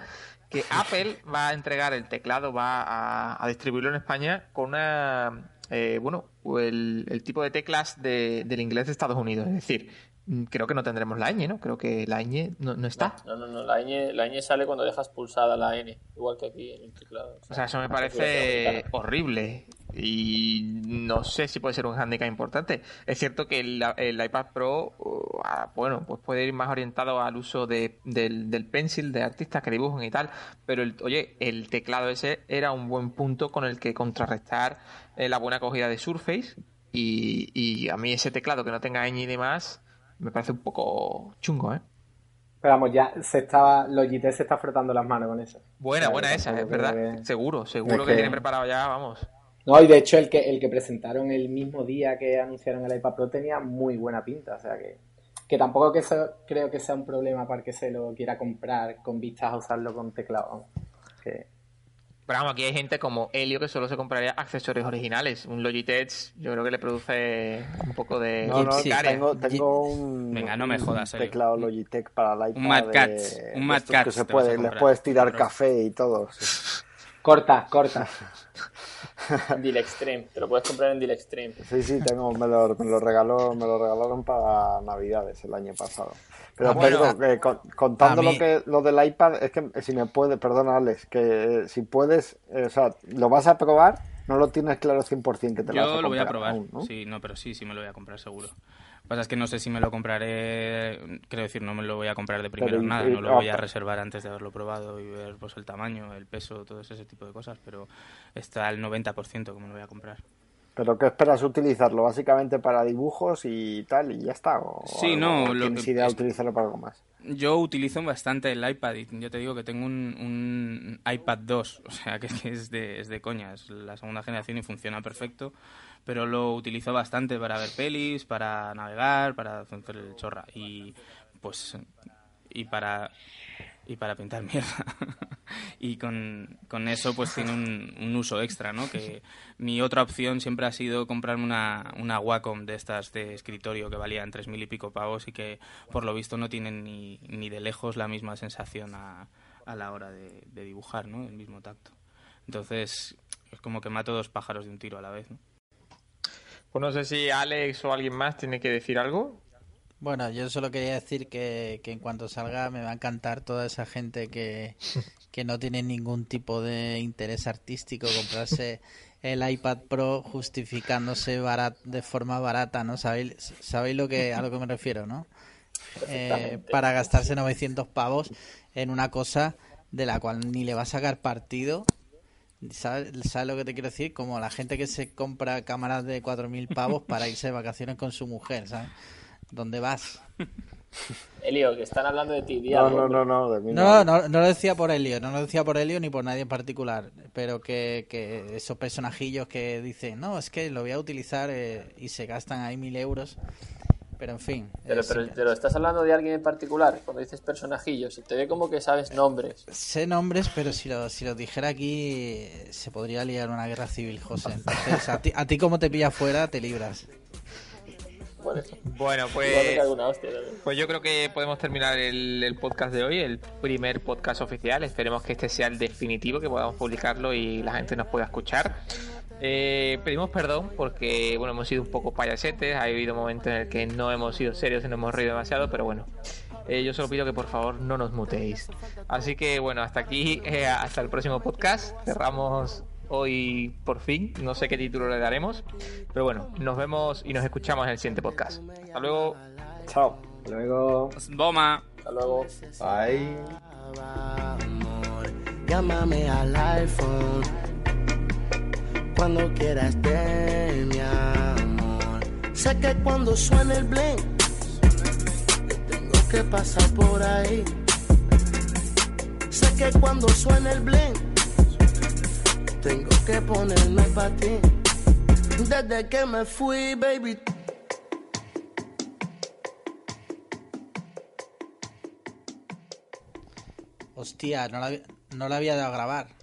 [SPEAKER 3] que Apple va a entregar el teclado, va a, a distribuirlo en España con una, eh, bueno, el, el tipo de teclas de- del inglés de Estados Unidos. Es decir, mm, creo que no tendremos la ñ, ¿no? Creo que la ñ no, no está.
[SPEAKER 5] No, no, no, la ñ, la ñ sale cuando dejas pulsada la N, igual que aquí en el teclado.
[SPEAKER 3] O sea, eso me parece horrible y no sé si puede ser un handicap importante. Es cierto que el, el iPad Pro, uh, ah, bueno, pues puede ir más orientado al uso de, del, del pencil de artistas que dibujan y tal, pero el, oye, el teclado ese era un buen punto con el que contrarrestar eh, la buena acogida de Surface y, y a mí ese teclado que no tenga ñ y demás me parece un poco chungo, ¿eh?
[SPEAKER 8] Pero vamos, ya se estaba, Logitech se está frotando las manos con eso.
[SPEAKER 3] Buena,
[SPEAKER 8] O sea,
[SPEAKER 3] buena esa, es verdad.
[SPEAKER 8] que-
[SPEAKER 3] Seguro, seguro
[SPEAKER 8] Es
[SPEAKER 3] que
[SPEAKER 8] que-
[SPEAKER 3] tiene preparado ya, vamos.
[SPEAKER 8] No, y de hecho el que, el que presentaron el mismo día que anunciaron el iPad Pro tenía muy buena pinta, o sea que, que tampoco que eso creo que sea un problema para que se lo quiera comprar con vistas a usarlo con teclado. Que,
[SPEAKER 3] Pero vamos, aquí hay gente como Helio que solo se compraría accesorios originales. Un Logitech yo creo que le produce un poco de...
[SPEAKER 1] No, no, tengo, tengo un,
[SPEAKER 7] Venga, no me jodas,
[SPEAKER 1] teclado Logitech para el iPad.
[SPEAKER 7] Un Mad Cats,
[SPEAKER 1] de
[SPEAKER 7] un Mad Cats
[SPEAKER 1] que se puede, les puedes tirar café y todo. sí.
[SPEAKER 8] corta, corta. [LAUGHS] [LAUGHS]
[SPEAKER 5] Deal Extreme, te lo puedes comprar en Deal Extreme.
[SPEAKER 1] Sí, sí, tengo, me lo, me lo regaló, me lo regalaron para Navidades el año pasado. Pero
[SPEAKER 3] Ah, bueno.
[SPEAKER 1] Pedro, eh, con- contando
[SPEAKER 4] mí-
[SPEAKER 1] lo que lo del iPad, es que si me puedes, perdona Alex, que eh, si puedes, eh, o sea, lo vas a probar, no lo tienes claro 100% que te lo vas
[SPEAKER 7] Yo
[SPEAKER 1] a
[SPEAKER 7] lo voy a probar.
[SPEAKER 1] aún, ¿no?
[SPEAKER 7] Sí, no, pero sí, sí me lo voy a comprar seguro. Lo que pasa es que no sé si me lo compraré, quiero decir, no me lo voy a comprar de primero
[SPEAKER 1] Pero,
[SPEAKER 7] nada, no lo voy a reservar antes de haberlo probado y ver pues el tamaño, el peso, todo ese tipo de cosas, pero está al 90% que me lo voy a comprar.
[SPEAKER 1] Pero ¿qué esperas utilizarlo? ¿Básicamente para dibujos y tal y ya está? ¿O
[SPEAKER 7] Sí,
[SPEAKER 1] algo-
[SPEAKER 7] no,
[SPEAKER 1] o
[SPEAKER 7] lo
[SPEAKER 1] tienes
[SPEAKER 7] que-
[SPEAKER 1] idea de utilizarlo para algo más?
[SPEAKER 7] Yo utilizo bastante el iPad y yo te digo que tengo un, un iPad 2, o sea que es de, es de coña, es la segunda generación y funciona perfecto, pero lo utilizo bastante para ver pelis, para navegar, para hacer el chorra y pues y para y para pintar mierda. [LAUGHS] [LAUGHS] y con, con eso pues tiene un, un uso extra, ¿no? Que mi otra opción siempre ha sido comprarme una, una Wacom de estas de escritorio que valían tres mil y pico pavos y que por lo visto no tienen ni, ni de lejos la misma sensación a, a la hora de, de dibujar, ¿no? El mismo tacto. Entonces es como que mato dos pájaros de un tiro a la vez, ¿no?
[SPEAKER 3] Pues no sé si Alex o alguien más tiene que decir algo.
[SPEAKER 4] Bueno, yo solo quería decir que, que en cuanto salga me va a encantar toda esa gente que, [LAUGHS] que no tiene ningún tipo de interés artístico comprarse [LAUGHS] el iPad Pro justificándose barat, de forma barata, ¿no? ¿Sabéis, sabéis lo que, a lo que me refiero, no? Eh, para gastarse 900 pavos en una cosa de la cual ni le va a sacar partido. ¿Sabes, ¿Sabes lo que te quiero decir? Como la gente que se compra cámaras de 4.000 pavos para irse de vacaciones con su mujer, ¿sabes? ¿Dónde vas? [LAUGHS]
[SPEAKER 5] Elio, que están hablando de ti,
[SPEAKER 1] No, no, no, no, de mí
[SPEAKER 4] No, no, no lo decía por Helio, no lo decía por Helio ni por nadie en particular, pero que, que esos personajillos que dicen, no, es que lo voy a utilizar eh, y se gastan ahí mil euros, pero en fin.
[SPEAKER 5] Pero,
[SPEAKER 4] eh,
[SPEAKER 5] pero, pero estás hablando de alguien en particular, cuando dices personajillos, se te ve como que sabes nombres.
[SPEAKER 4] Sé nombres, pero si lo, si lo dijera aquí eh, se podría liar una guerra civil, José. Entonces, a ti, a ti como te pilla fuera, te libras.
[SPEAKER 5] Bueno,
[SPEAKER 3] Bueno, pues,
[SPEAKER 5] hostia
[SPEAKER 3] pues yo creo que podemos terminar el, el podcast de hoy, el primer podcast oficial. Esperemos que este sea el definitivo, que podamos publicarlo y la gente nos pueda escuchar. Eh, pedimos perdón porque bueno hemos sido un poco payasetes, ha habido momentos en el que no hemos sido serios y no hemos reído demasiado, pero bueno, eh, yo solo pido que por favor no nos muteéis. Así que bueno, hasta aquí, eh, hasta el próximo podcast. Cerramos hoy por fin, no sé qué título le daremos, pero bueno, nos vemos y nos escuchamos en el siguiente podcast. Hasta luego.
[SPEAKER 1] Chao.
[SPEAKER 8] Luego.
[SPEAKER 7] Boma.
[SPEAKER 5] Hasta luego.
[SPEAKER 6] Bye.
[SPEAKER 2] amor, llámame al iPhone cuando quieras de mi amor. Sé que cuando suene el bling, tengo que pasar por ahí. Sé que cuando suene el bling, tengo que ponerme para ti. Desde que me fui, baby,
[SPEAKER 4] Hostia, no la, no la había dado a grabar.